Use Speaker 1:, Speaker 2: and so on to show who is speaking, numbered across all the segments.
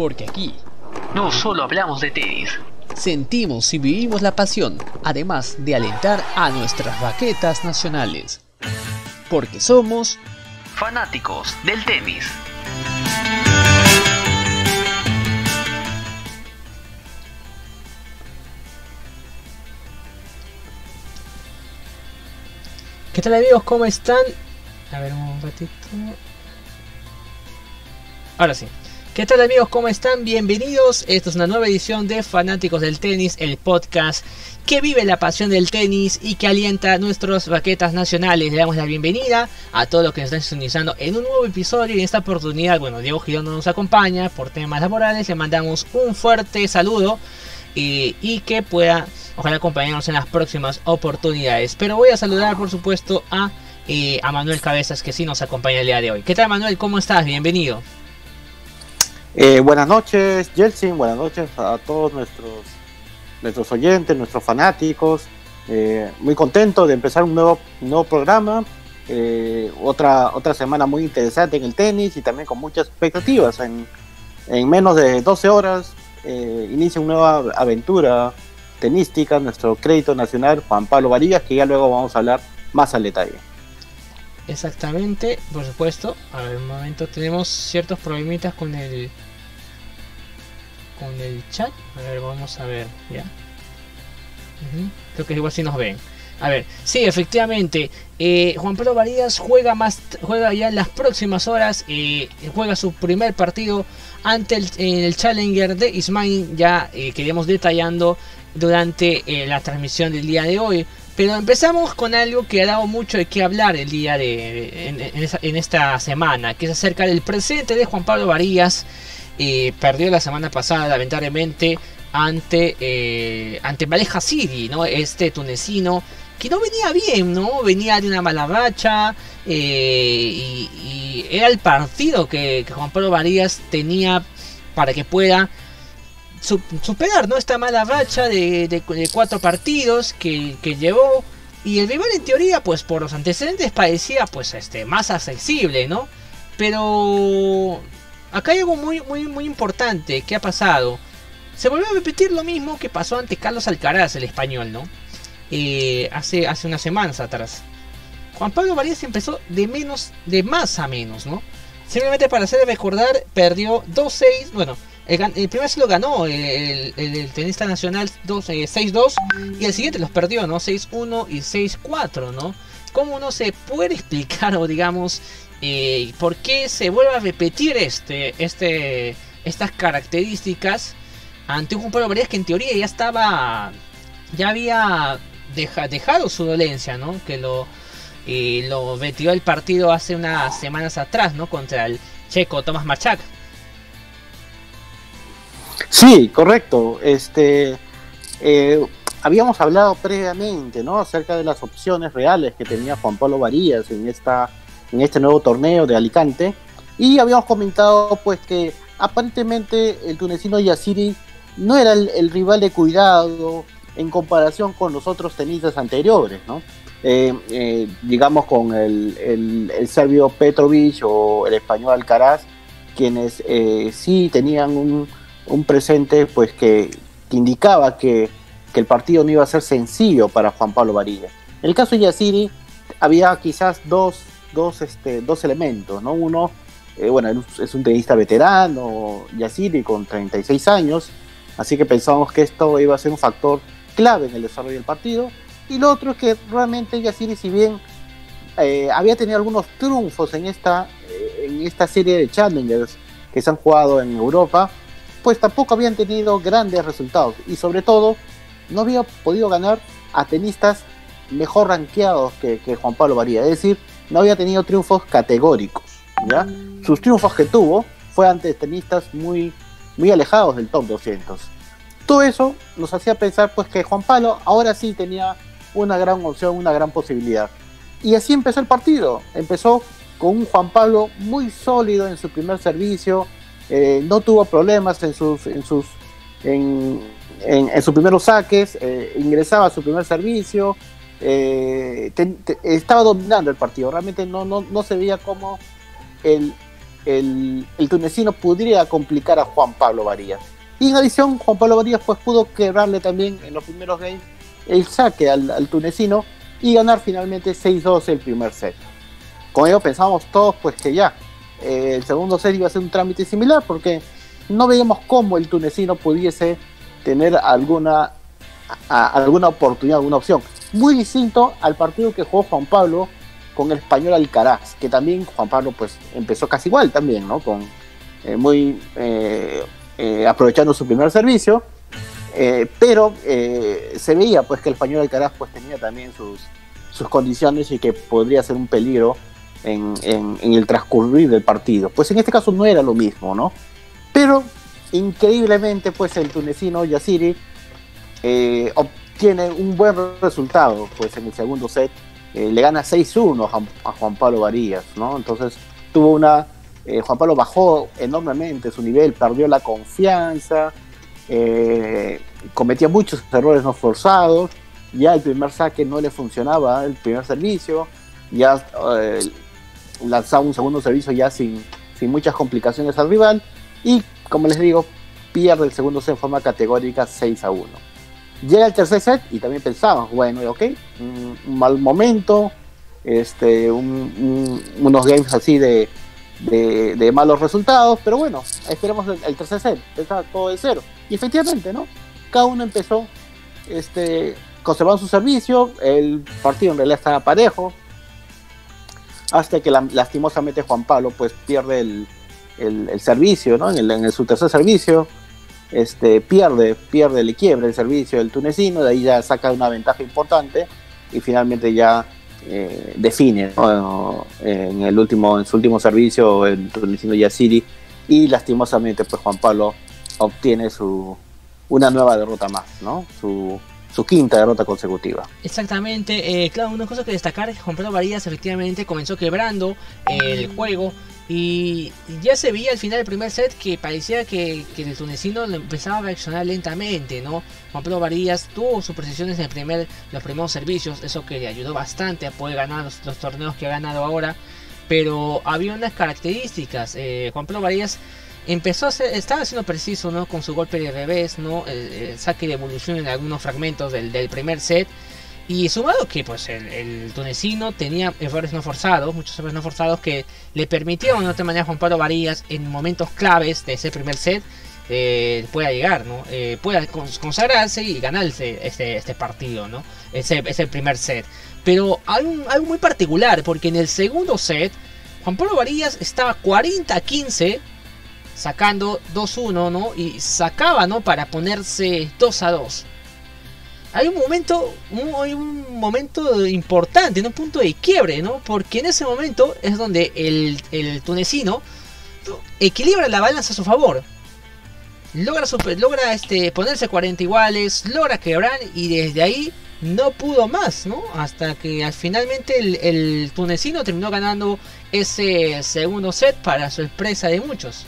Speaker 1: Porque aquí
Speaker 2: no solo hablamos de tenis,
Speaker 1: sentimos y vivimos la pasión, además de alentar a nuestras raquetas nacionales. Porque somos
Speaker 2: fanáticos del tenis.
Speaker 3: ¿Qué tal amigos? ¿Cómo están? A ver un ratito. Ahora sí. ¿Qué tal amigos? ¿Cómo están? Bienvenidos. Esta es una nueva edición de Fanáticos del Tenis, el podcast que vive la pasión del tenis y que alienta nuestras raquetas nacionales. Le damos la bienvenida a todos los que nos están sintonizando en un nuevo episodio. Y en esta oportunidad, bueno, Diego Girón no nos acompaña por temas laborales. Le mandamos un fuerte saludo y, y que pueda, ojalá, acompañarnos en las próximas oportunidades. Pero voy a saludar, por supuesto, a, eh, a Manuel Cabezas, que sí nos acompaña el día de hoy. ¿Qué tal, Manuel? ¿Cómo estás? Bienvenido.
Speaker 4: Eh, buenas noches, Jelsin. Buenas noches a todos nuestros, nuestros oyentes, nuestros fanáticos. Eh, muy contento de empezar un nuevo, nuevo programa. Eh, otra, otra semana muy interesante en el tenis y también con muchas expectativas. En, en menos de 12 horas inicia una nueva aventura tenística, nuestro crédito nacional, Juan Pablo Varillas, que ya luego vamos a hablar más al detalle.
Speaker 3: Exactamente, por supuesto. A ver, un momento, tenemos ciertos problemitas con el con el chat. A ver, vamos a ver, ya. Creo que igual si nos ven. A ver, sí, efectivamente, eh, Juan Pablo Varillas juega más, juega ya en las próximas horas, eh, juega su primer partido ante el, Challenger de Ismail, ya eh, que iremos detallando durante eh, la transmisión del día de hoy. Pero empezamos con algo que ha dado mucho de qué hablar el día de en, esta semana, que es acerca del presente de Juan Pablo Varillas. Perdió la semana pasada, lamentablemente, ante, eh, ante ¿no? Este tunecino que no venía bien, ¿no? Venía de una mala racha eh, y, era el partido que, Juan Pablo Varillas tenía para que pueda superar, ¿no? Esta mala racha de, de, de cuatro partidos que, que, llevó. Y el rival en teoría, pues por los antecedentes parecía pues este más accesible, ¿no? Pero acá hay algo muy, muy, muy importante que ha pasado. Se volvió a repetir lo mismo que pasó ante Carlos Alcaraz, el español, ¿no? Eh, hace, hace unas semanas atrás. Juan Pablo Varías empezó de menos, de más a menos, ¿no? Simplemente para hacer recordar, perdió 2-6, bueno, el, el, primer se lo ganó el, el, el tenista nacional 6-2 eh, y el siguiente los perdió, ¿no? 6-1 y 6-4, ¿no? ¿Cómo no se puede explicar o digamos eh, por qué se vuelve a repetir este, este, estas características ante un Varías que en teoría ya estaba, ya había deja, dejado su dolencia, ¿no? Que lo, eh, lo metió el partido hace unas semanas atrás, ¿no? Contra el checo Tomás Machak.
Speaker 4: Sí, correcto. Este, eh, habíamos hablado previamente, ¿no? Acerca de las opciones reales que tenía Juan Pablo Varías en esta, en este nuevo torneo de Alicante y habíamos comentado, pues, que aparentemente el tunecino Yassiri no era el, el, rival de cuidado en comparación con los otros tenistas anteriores, ¿no? Eh, eh, digamos con el, el, el, serbio Petrovic o el español Alcaraz, quienes eh, sí tenían un, un presente pues que, que indicaba que, que, el partido no iba a ser sencillo para Juan Pablo Varilla. En el caso de Yassiri había quizás dos, dos, este, dos elementos, ¿no? Uno, eh, bueno, es un tenista veterano, Yassiri con 36 años, así que pensamos que esto iba a ser un factor clave en el desarrollo del partido. Y lo otro es que realmente Yassiri, si bien eh, había tenido algunos triunfos en esta, eh, en esta serie de challengers que se han jugado en Europa, pues tampoco habían tenido grandes resultados y sobre todo no había podido ganar a tenistas mejor rankeados que, que Juan Pablo Varía, es decir, no había tenido triunfos categóricos. ¿ya? Sus triunfos que tuvo fue ante tenistas muy, muy alejados del top 200. Todo eso nos hacía pensar pues que Juan Pablo ahora sí tenía una gran opción, una gran posibilidad. Y así empezó el partido. Empezó con un Juan Pablo muy sólido en su primer servicio, eh, no tuvo problemas en sus, en sus, en, en, en sus primeros saques, eh, ingresaba a su primer servicio, eh, estaba dominando el partido. Realmente no, no, no se veía como el, el, tunecino pudiera complicar a Juan Pablo Varías. Y en adición, Juan Pablo Varías pues pudo quebrarle también en los primeros games el saque al, al tunecino y ganar finalmente 6-2 el primer set. Con ello pensábamos todos pues que ya eh, el segundo set iba a ser un trámite similar porque no veíamos cómo el tunecino pudiese tener alguna, alguna oportunidad, alguna opción. Muy distinto al partido que jugó Juan Pablo con el español Alcaraz, que también Juan Pablo pues empezó casi igual también, ¿no? Con eh, muy eh, eh, aprovechando su primer servicio, eh, pero eh, se veía pues que el español Alcaraz pues tenía también sus, sus condiciones y que podría ser un peligro en, en- en el transcurrir del partido. Pues en este caso no era lo mismo, ¿no? Pero increíblemente pues el tunecino Yassiri eh, obtiene un buen resultado pues en el segundo set. Eh, le gana 6-1 a Juan- Pablo Varías, ¿no? Entonces tuvo una... eh, Juan Pablo bajó enormemente su nivel, perdió la confianza, eh, cometía muchos errores no forzados, ya el primer saque no le funcionaba, el primer servicio, ya lanzaba un segundo servicio ya sin, sin muchas complicaciones al rival y como les digo, pierde el segundo set en forma categórica 6 a 1. Llega el tercer set y también pensamos, bueno, ok, un, un mal momento, este, un- un- unos games así de, de, malos resultados, pero bueno, esperemos el, tercer set, empezar todo de cero. Y efectivamente, ¿no? Cada uno empezó este, conservando su servicio, el partido en realidad estaba parejo, hasta que la- lastimosamente Juan Pablo pues pierde el, el- servicio, ¿no? En, en su tercer servicio, este, pierde, pierde, le quiebra el servicio del tunecino, de ahí ya saca una ventaja importante y finalmente ya eh, define en el último, en su último servicio el tunecino Yassiri y lastimosamente pues Juan Pablo obtiene su una nueva derrota más, ¿no? Su, su quinta derrota consecutiva.
Speaker 3: Exactamente, eh, claro, una cosa que destacar es Juan Pablo Varías efectivamente comenzó quebrando el juego y ya se veía al final del primer set que parecía que, que el tunecino empezaba a reaccionar lentamente, ¿no? Juan Pablo Varías tuvo sus precisiones en el primer, los primeros servicios, eso que le ayudó bastante a poder ganar los, torneos que ha ganado ahora, pero había unas características, eh, Juan Pablo Varías empezó a ser, estaba siendo preciso, ¿no? Con su golpe de revés, ¿no? El, el saque de evolución en algunos fragmentos del, del primer set. Y sumado que pues el, tunecino tenía errores no forzados, muchos errores no forzados que le permitieron de otra manera a Juan Pablo Varillas en momentos claves de ese primer set eh, pueda llegar, ¿no? Eh, pueda cons- consagrarse y ganarse este, este partido, ¿no? Ese, ese primer set. Pero un- algo muy particular, porque en el segundo set, Juan Pablo Varillas estaba 40-15, sacando 2-1, ¿no? Y sacaba, ¿no? Para ponerse 2-2 hay un momento, un, hay un momento importante, un punto de quiebre, ¿no? Porque en ese momento es donde el, tunecino equilibra la balanza a su favor. Logra, super- logra este, ponerse 40 iguales, logra quebrar y desde ahí no pudo más, ¿no? Hasta que al- finalmente el, el tunecino terminó ganando ese segundo set para sorpresa de muchos.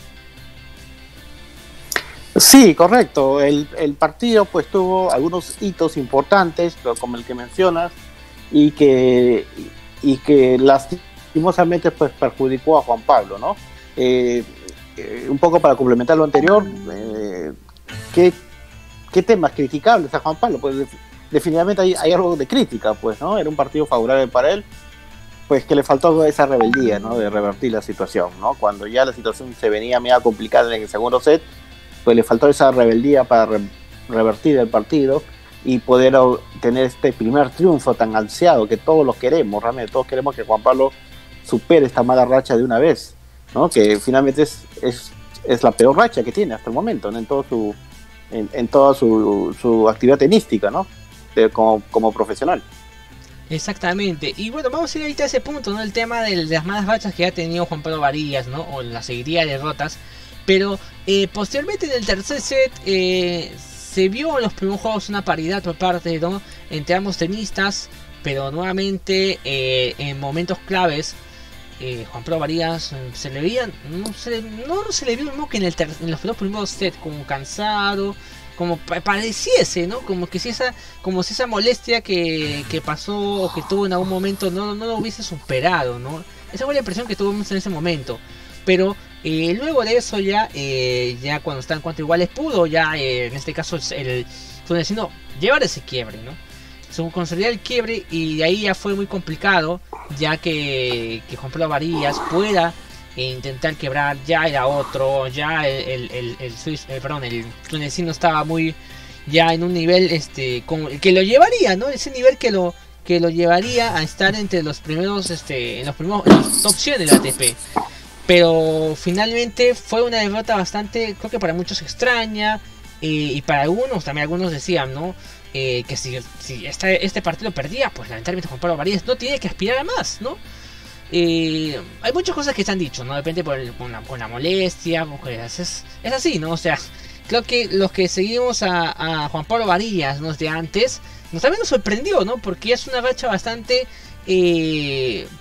Speaker 4: Sí, correcto. El, el partido pues tuvo algunos hitos importantes, como el que mencionas, y que, y que lastimosamente pues perjudicó a Juan Pablo, ¿no? Eh, eh, un poco para complementar lo anterior, eh, ¿qué, ¿qué temas criticables a Juan Pablo? Pues def- definitivamente hay, hay algo de crítica, pues, ¿no? Era un partido favorable para él, pues que le faltó esa rebeldía, ¿no? De revertir la situación, ¿no? Cuando ya la situación se venía media complicada en el segundo set, pues le faltó esa rebeldía para re- revertir el partido y poder tener este primer triunfo tan ansiado que todos lo queremos, realmente todos queremos que Juan Pablo supere esta mala racha de una vez, ¿no? Que finalmente es, es, la peor racha que tiene hasta el momento, ¿no? En todo su en, toda su, su actividad tenística, ¿no? Como, como profesional.
Speaker 3: Exactamente. Y bueno, vamos a ir ahorita a ese punto, ¿no? El tema de las malas rachas que ha tenido Juan Pablo Varillas, ¿no? O la seguiría de derrotas. Pero eh, posteriormente en el tercer set eh, se vio en los primeros juegos una paridad por parte, ¿no? Entre ambos tenistas. Pero nuevamente eh, en momentos claves. eh, Juan Pablo Varillas eh, se le veía, no se, le- vio mismo que en, el en los dos primeros sets, como cansado, como pa- pareciese, ¿no? Como que si esa, como si esa molestia que, que pasó o que tuvo en algún momento no, no lo hubiese superado, ¿no? Esa fue la impresión que tuvimos en ese momento. Pero Eh, luego de eso ya, eh, ya cuando están cuatro iguales pudo ya, eh, en este caso el tunecino, llevar ese quiebre, ¿no? Se consolidar el quiebre y de ahí ya fue muy complicado, ya que, que Juan Pablo Varillas pueda intentar quebrar, ya era otro, ya el, el, el, perdón, el tunecino estaba muy ya en un nivel este que lo llevaría, ¿no? Ese nivel que lo que lo llevaría a estar entre los primeros este en los primeros en las top 100 del ATP. Pero finalmente fue una derrota bastante, creo que para muchos extraña. Eh, y para algunos, también algunos decían, ¿no? Eh, que si, si este, partido perdía, pues lamentablemente Juan Pablo Varías no tiene que aspirar a más, ¿no? Eh, hay muchas cosas que se han dicho, ¿no? Depende por con, la, molestia, pues es, es así, ¿no? O sea, creo que los que seguimos a, Juan Pablo Varillas, ¿no? De antes, nos también nos sorprendió, ¿no? Porque es una racha bastante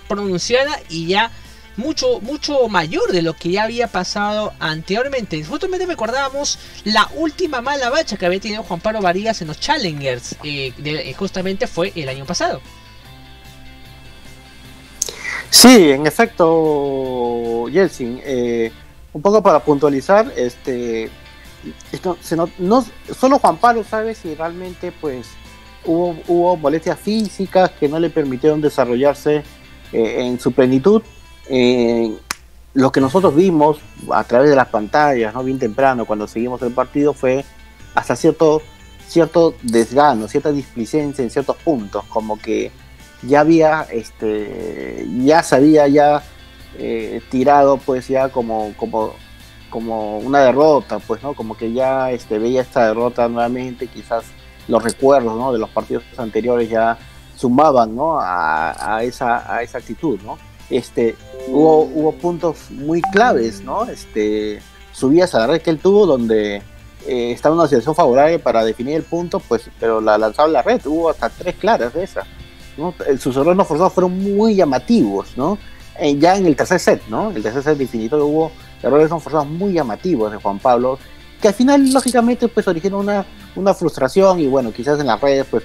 Speaker 3: pronunciada y ya mucho, mucho mayor de lo que ya había pasado anteriormente. Justamente recordábamos la última mala bacha que había tenido Juan Pablo Varías en los Challengers. Eh, eh, justamente fue el año pasado.
Speaker 4: Sí, en efecto, Yeltsin. Eh, un poco para puntualizar, este, no, solo Juan Pablo sabe si realmente pues hubo, hubo molestias físicas que no le permitieron desarrollarse en su plenitud eh, lo que nosotros vimos a través de las pantallas, ¿no? bien temprano, cuando seguimos el partido, fue hasta cierto, cierto desgano, cierta displicencia en ciertos puntos, como que ya había, este, ya se había ya eh, tirado, pues ya como, como, como una derrota, pues, ¿no? Como que ya este, veía esta derrota nuevamente, quizás los recuerdos, ¿no? De los partidos anteriores ya sumaban, ¿no? A, a esa, a esa actitud, ¿no? Este, hubo, hubo puntos muy claves, ¿no? Este, subías a la red que él tuvo donde eh, estaba en una situación favorable para definir el punto, pues, pero la lanzaba la red, hubo hasta tres claras de esas. ¿no? Sus errores no forzados fueron muy llamativos, ¿no? Eh, ya en el tercer set, ¿no? El tercer set definitorio hubo errores no forzados muy llamativos de Juan Pablo, que al final, lógicamente, pues originó una, una frustración y bueno, quizás en las redes, pues,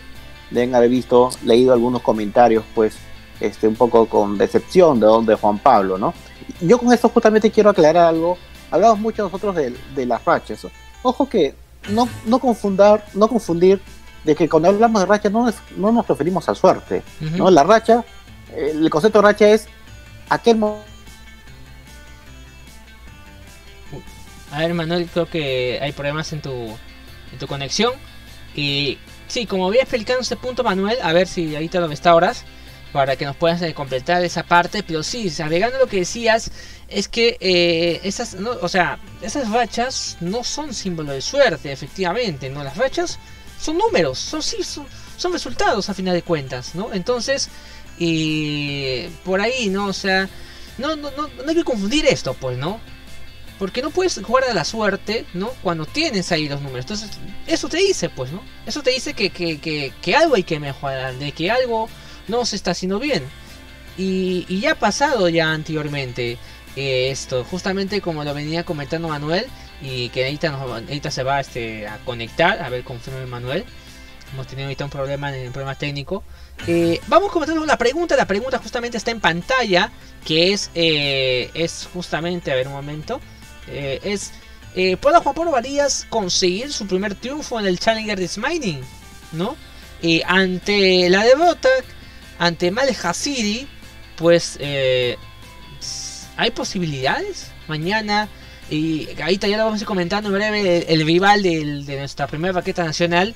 Speaker 4: deben haber visto, leído algunos comentarios, pues, este, un poco con decepción de, de Juan Pablo, ¿no? Yo con esto justamente quiero aclarar algo. Hablamos mucho nosotros de, las rachas. Ojo que no, no, confundar, no confundir de que cuando hablamos de racha no, no nos referimos a suerte, ¿no? La racha, el concepto de racha es aquel
Speaker 3: A ver, Manuel, creo que hay problemas en tu, en tu conexión. Y sí, como voy explicando este punto, Manuel, a ver si ahorita lo restauras para que nos puedas eh, completar esa parte. Pero sí, agregando lo que decías, es que eh, esas, no, o sea, esas rachas no son símbolo de suerte, efectivamente, ¿no? Las rachas son números, son sí, son, resultados a final de cuentas, ¿no? Entonces, y por ahí, ¿no? O sea, no, no, no, no hay que confundir esto, pues, ¿no? Porque no puedes jugar a la suerte, ¿no? Cuando tienes ahí los números. Entonces, eso te dice, pues, ¿no? Eso te dice que, que, que, que algo hay que mejorar, de que algo no se está haciendo bien. Y, ya ha pasado ya anteriormente eh, esto, justamente como lo venía comentando Manuel, y que ahorita, se va este, a conectar, a ver, confirme Manuel. Hemos tenido ahorita un problema, un problema técnico. Eh, vamos comentando la pregunta, la pregunta justamente está en pantalla, que es, eh, es justamente, a ver un momento, es, ¿puede Juan Pablo Varías conseguir su primer triunfo en el Challenger de Smiling? ¿No? ante la derrota ante Mal Hasiri, pues eh, hay posibilidades. Mañana, y ahorita ya lo vamos a ir comentando en breve, el, rival de nuestra primera paqueta nacional.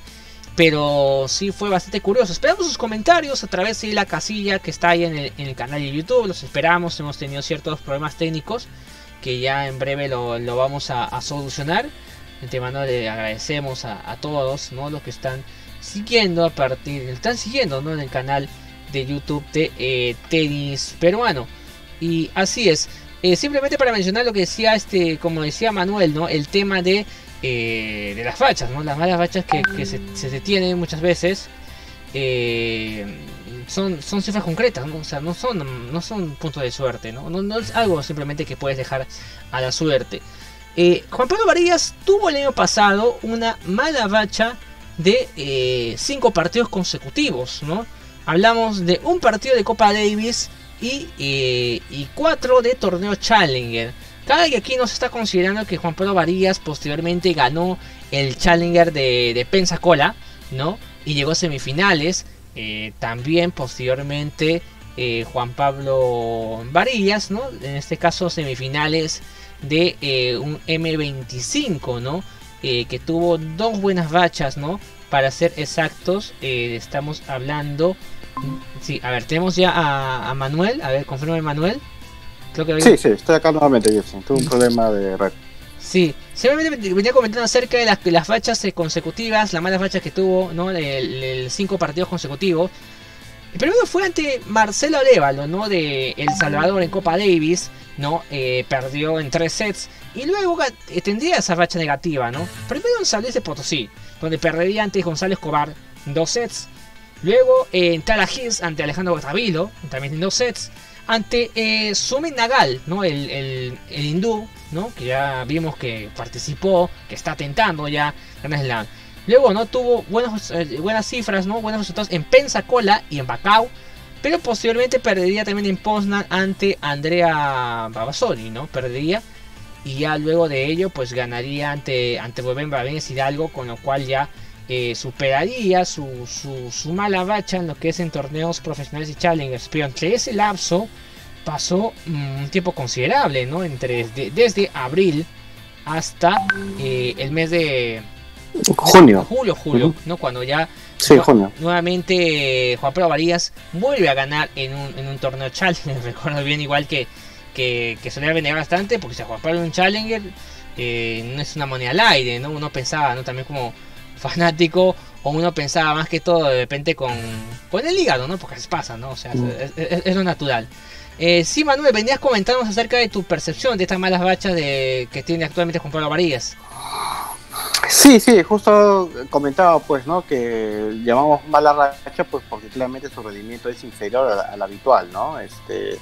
Speaker 3: Pero sí fue bastante curioso. Esperamos sus comentarios a través de la casilla que está ahí en el, canal de YouTube. Los esperamos. Hemos tenido ciertos problemas técnicos que ya en breve lo, vamos a, solucionar. De antemano le agradecemos a, todos ¿no? los que están siguiendo a partir, están siguiendo ¿no? en el canal de YouTube de eh, tenis peruano. Y así es. Eh, simplemente para mencionar lo que decía este, como decía Manuel, ¿no? El tema de, eh, de las fachas, ¿no? Las malas fachas que, se, se tienen muchas veces. son, son cifras concretas, ¿no? O sea, no son, no son puntos de suerte, ¿no? ¿no? es algo simplemente que puedes dejar a la suerte. Juan Pablo Varillas tuvo el año pasado una mala racha de cinco partidos consecutivos, ¿no? Hablamos de un partido de Copa Davis y, eh, y cuatro de torneo Challenger. Cada que aquí nos está considerando que Juan Pablo Varillas posteriormente ganó el Challenger de, de Pensacola, ¿no? Y llegó a semifinales. Eh, también posteriormente eh, Juan Pablo Varillas, ¿no? En este caso semifinales de un M25, ¿no? que tuvo dos buenas bachas, ¿no? Para ser exactos, estamos hablando... Sí, a ver, tenemos ya a, Manuel. A ver, confirma Manuel.
Speaker 4: Sí, sí, estoy acá nuevamente, yo Tuve un problema de red.
Speaker 3: Sí, simplemente venía comentando acerca de las, las fachas eh, consecutivas, las malas fachas que tuvo, ¿no? El, cinco partidos consecutivos. El primero fue ante Marcelo Arevalo, ¿no? De El Salvador en Copa Davis, ¿no? Eh, perdió en tres sets. Y luego eh, tendría esa racha negativa, ¿no? Primero en San de Potosí, donde perdería ante González Escobar dos sets. Luego en Tala Hills ante Alejandro Botavilo, también en dos sets ante eh, Nagal, ¿no? El, el, hindú, ¿no? Que ya vimos que participó, que está tentando ya Grand Slam. Luego, ¿no? Tuvo eh, buenas cifras, ¿no? Buenos resultados en Pensacola y en Bacau. Pero posteriormente perdería también en Poznan ante Andrea Babasoni, ¿no? Perdería. Y ya luego de ello, pues ganaría ante, ante Babén Hidalgo, con lo cual ya eh, superaría su, su, mala bacha en lo que es en torneos profesionales y challengers. Pero entre ese lapso pasó mm, un tiempo considerable, ¿no? Entre, desde abril hasta eh, el mes de
Speaker 4: junio.
Speaker 3: Julio, julio, ¿no? Cuando ya nuevamente Juan Pedro Varías vuelve a ganar en un, en un torneo Challenger. Recuerdo bien, igual que, que, que solía bastante, porque si Juan Pablo un Challenger eh, no es una moneda al aire, ¿no? Uno pensaba, ¿no? También como fanático o uno pensaba más que todo de repente con, con el hígado, ¿no? Porque se pasa, ¿no? O sea, mm. es, lo natural. Eh, sí, Manuel, venías comentándonos acerca de tu percepción de estas malas bachas de, que tiene actualmente Juan Pablo Varillas.
Speaker 4: Sí, sí, justo comentaba pues, ¿no? Que llamamos mala racha pues porque claramente su rendimiento es inferior al, habitual, ¿no? Este,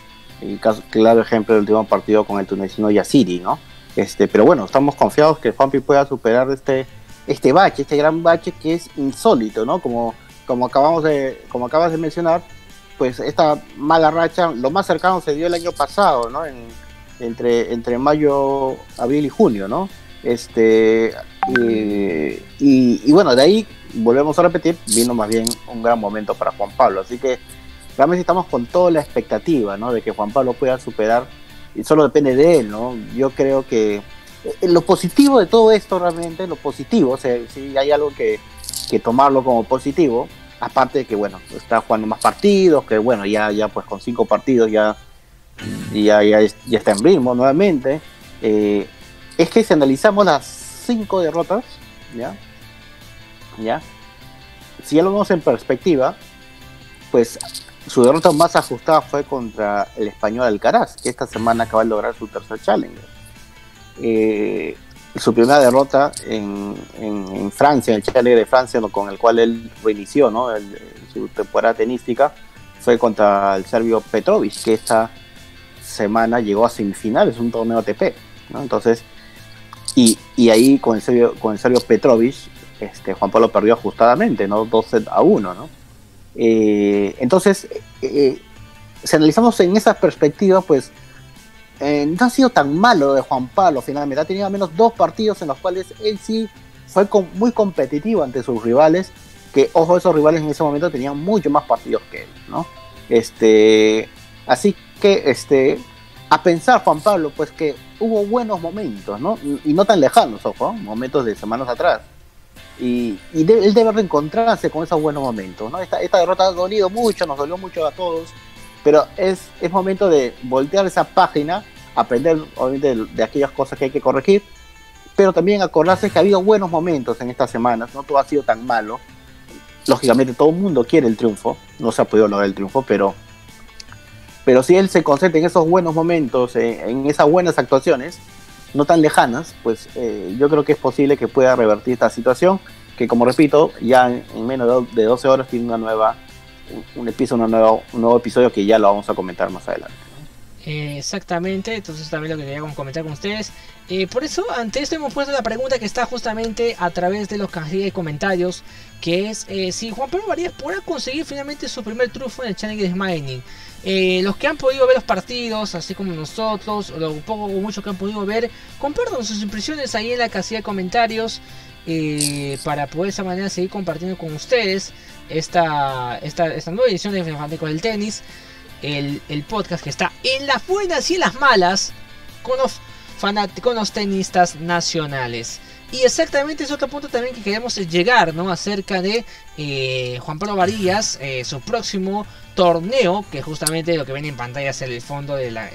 Speaker 4: caso, claro ejemplo del último partido con el tunecino Yasiri, ¿no? Este, pero bueno, estamos confiados que Juanpi pueda superar este este bache, este gran bache que es insólito, ¿no? Como, como, acabamos de, como acabas de mencionar, pues esta mala racha, lo más cercano se dio el año pasado, ¿no? entre, entre mayo, abril y junio, ¿no? Este, y, bueno, de ahí volvemos a repetir, vino más bien un gran momento para Juan Pablo, así que realmente estamos con toda la expectativa, ¿no? De que Juan Pablo pueda superar, y solo depende de él, ¿no? Yo creo que eh, lo positivo de todo esto realmente, lo positivo, o sea, si hay algo que, tomarlo como positivo, aparte de que, bueno, está jugando más partidos, que bueno, ya, ya pues con cinco partidos ya, ya, ya, está en ritmo nuevamente, eh, es que si analizamos las cinco derrotas, ¿ya? ¿ya? Si ya lo vemos en perspectiva, pues su derrota más ajustada fue contra el español Alcaraz, que esta semana acaba de lograr su tercer challenger eh, su primera derrota en, Francia, en el Chile de Francia, con el cual él reinició ¿no? su temporada tenística, fue contra el serbio Petrovic, que esta semana llegó a semifinales, un torneo ATP. Entonces, y, ahí con el serbio, con el serbio Petrovic, este, Juan Pablo perdió ajustadamente, ¿no? 12 a 1, ¿no? Eh, entonces, eh, si analizamos en esa perspectiva, pues eh, no ha sido tan malo de Juan Pablo finalmente. Ha tenido al menos dos partidos en los cuales él sí fue muy competitivo ante sus rivales. Que, ojo, esos rivales en ese momento tenían mucho más partidos que él, ¿no? Este, así que, este, a pensar, Juan Pablo, pues que hubo buenos momentos, ¿no? Y no tan lejanos, ojo, momentos de semanas atrás. Y, él debe reencontrarse con esos buenos momentos, ¿no? Esta, esta derrota ha dolido mucho, nos dolió mucho a todos pero es, es momento de voltear esa página, aprender obviamente de, aquellas cosas que hay que corregir, pero también acordarse que ha habido buenos momentos en estas semanas, no todo ha sido tan malo. Lógicamente todo el mundo quiere el triunfo, no se ha podido lograr el triunfo, pero, pero si él se concentra en esos buenos momentos, en esas buenas actuaciones, no tan lejanas, pues eh, yo creo que es posible que pueda revertir esta situación, que como repito, ya en menos de 12 horas tiene una nueva un, episodio, un nuevo, un nuevo episodio que ya lo vamos a comentar más adelante.
Speaker 3: Eh, exactamente, entonces también lo que quería comentar con ustedes. Eh, por eso, ante esto hemos puesto la pregunta que está justamente a través de los de comentarios, que es eh, si Juan Pablo Varías podrá conseguir finalmente su primer triunfo en el Challenger Mining. los que han podido ver los partidos, así como nosotros, o lo poco o mucho que han podido ver, compartan sus impresiones ahí en la casilla de comentarios para poder de esa manera seguir compartiendo con ustedes esta, esta, esta nueva edición de Fanáticos del Tenis el, podcast que está en las buenas y en las malas con los, con los tenistas nacionales. Y exactamente es otro punto también que queremos llegar, ¿no? Acerca de eh, Juan Pablo Varillas, eh, su próximo torneo, que justamente lo que ven en pantalla es el fondo de la,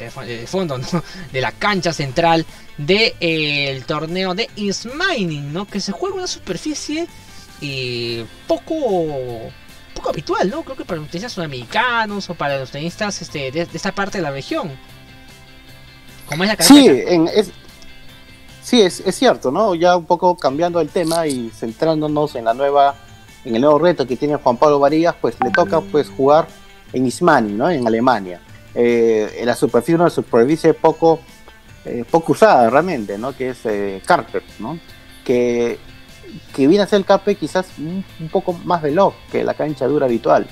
Speaker 3: fondo, de la cancha central del de, el torneo de Ismining, ¿no? Que se juega una superficie poco poco habitual, ¿no? Creo que para los tenistas sudamericanos o para los tenistas este, de, esta parte de la región.
Speaker 4: Como es la Sí, es, sí es, es, cierto, ¿no? Ya un poco cambiando el tema y centrándonos en la nueva, en el nuevo reto que tiene Juan Pablo Varillas, pues le toca pues jugar en Ismani, ¿no? En Alemania. Eh, en la superficie, una superficie poco, eh, poco usada realmente, ¿no? Que es eh, Carter, ¿no? Que que viene a ser el Carpe quizás un, poco más veloz que la cancha dura habitual.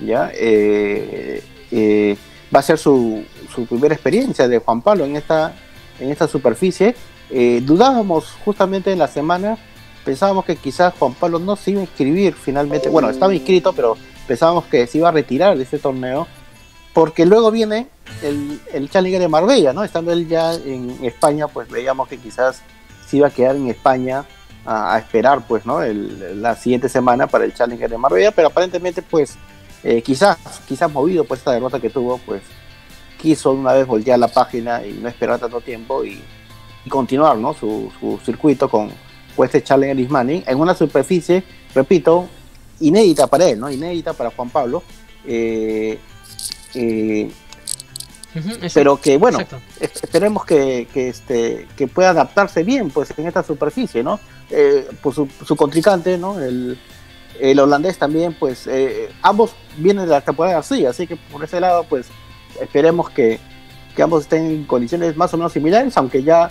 Speaker 4: ¿ya? Eh, eh, va a ser su, su, primera experiencia de Juan Pablo en esta, en esta superficie. Eh, dudábamos justamente en la semana, pensábamos que quizás Juan Pablo no se iba a inscribir finalmente, bueno, estaba inscrito, pero pensábamos que se iba a retirar de este torneo, porque luego viene el, el Challenger de Marbella, ¿no? Estando él ya en España, pues veíamos que quizás se iba a quedar en España a, esperar pues no la siguiente semana para el Challenger de Marbella pero aparentemente pues eh, quizás quizás movido por esta derrota que tuvo pues quiso una vez voltear la página y no esperar tanto tiempo y, continuar ¿no? su, circuito con, este Challenger Ismani en una superficie repito inédita para él no inédita para Juan Pablo eh, eh, pero que bueno esperemos que, que, este que pueda adaptarse bien pues en esta superficie no eh, pues su, su, contrincante, ¿no? El, el, holandés también, pues eh, ambos vienen de la temporada así, así que por ese lado, pues esperemos que, que, ambos estén en condiciones más o menos similares, aunque ya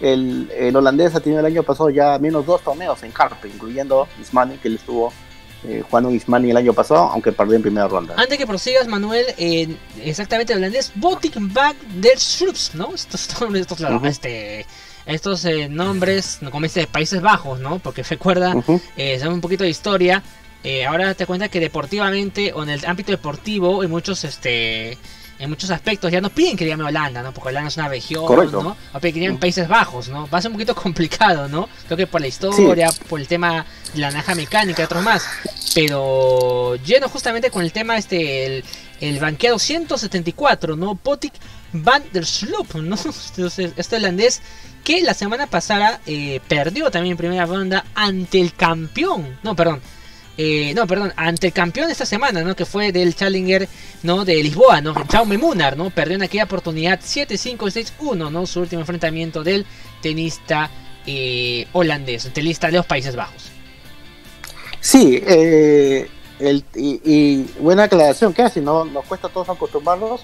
Speaker 4: el, el, holandés ha tenido el año pasado ya menos dos torneos en Carpe, incluyendo Ismani, que él estuvo eh, jugando Ismani el año pasado, aunque perdió en primera ronda.
Speaker 3: Antes que prosigas, Manuel, exactamente el holandés, Botik Bag der Schrups, ¿no? Estos, estos, este estos eh, nombres, como dice, de Países Bajos, ¿no? Porque recuerda, eh, un poquito de historia. Eh, ahora te cuenta que deportivamente o en el ámbito deportivo, en muchos, este, en muchos aspectos ya no piden que llame Holanda, ¿no? Porque Holanda es una región, ¿no? O piden que llamen Países Bajos, ¿no? Va a ser un poquito complicado, ¿no? Creo que por la historia, por el tema de la naja mecánica y otros más. Pero lleno justamente con el tema este, el, el banqueado 174, ¿no? Potik van der Sloop, ¿no? Entonces, este holandés que la semana pasada eh, perdió también en primera ronda ante el campeón, no, perdón, eh, no, perdón, ante el campeón de esta semana, ¿no? Que fue del Challenger, ¿no? De Lisboa, ¿no? Jaume Munar, ¿no? Perdió en aquella oportunidad 7-5-6-1, ¿no? Su último enfrentamiento del tenista eh, holandés, el tenista de los Países Bajos.
Speaker 4: Sí, el, y, buena aclaración que hace, ¿no? Nos cuesta a todos acostumbrarnos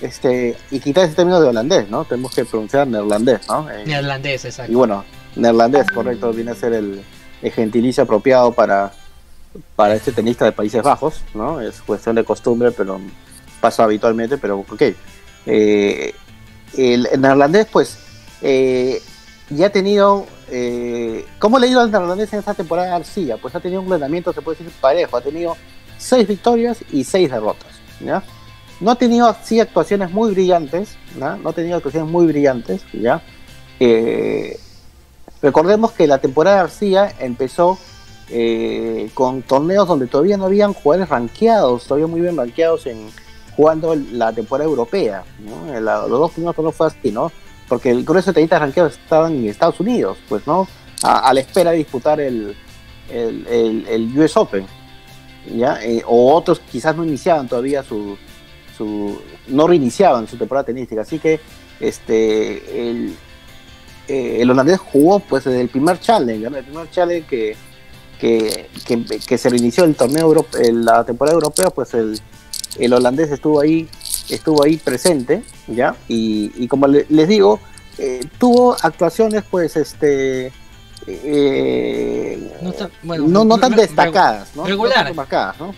Speaker 4: este, y quitar ese término de holandés, ¿no? Tenemos que pronunciar neerlandés, ¿no?
Speaker 3: Eh, neerlandés, exacto.
Speaker 4: Y bueno, neerlandés, correcto, viene a ser el, gentilicio apropiado para, para este tenista de Países Bajos, ¿no? Es cuestión de costumbre, pero pasa habitualmente, pero ok. Eh, el, neerlandés, pues, eh, ya ha tenido. ¿Cómo le ha ido al neerlandés en esta temporada García? Pues ha tenido un entrenamiento, se puede decir, parejo. Ha tenido seis victorias y seis derrotas, ¿ya? No ha tenido así actuaciones muy brillantes, ¿no? no ha tenido actuaciones muy brillantes, ¿ya? Eh, recordemos que la temporada García empezó eh, con torneos donde todavía no habían jugadores rankeados, todavía muy bien rankeados en jugando la temporada europea, ¿no? los dos primeros torneos fue así, ¿no? Porque el grueso de tenistas rankeados estaban en Estados Unidos, pues, ¿no? A, la espera de disputar el, el, US Open, ¿ya? Eh, o otros quizás no iniciaban todavía su, no reiniciaban su temporada tenística, así que este el, eh, el holandés jugó pues desde el primer challenge, el primer challenge que, que, se reinició el torneo la temporada europea, pues el, el holandés estuvo ahí estuvo ahí presente, ¿ya? Y, y como le- les digo, eh, tuvo actuaciones, pues, este... eh,
Speaker 3: No bueno,
Speaker 4: no, no tan destacadas, ¿no?
Speaker 3: regular.
Speaker 4: No marcadas, ¿no?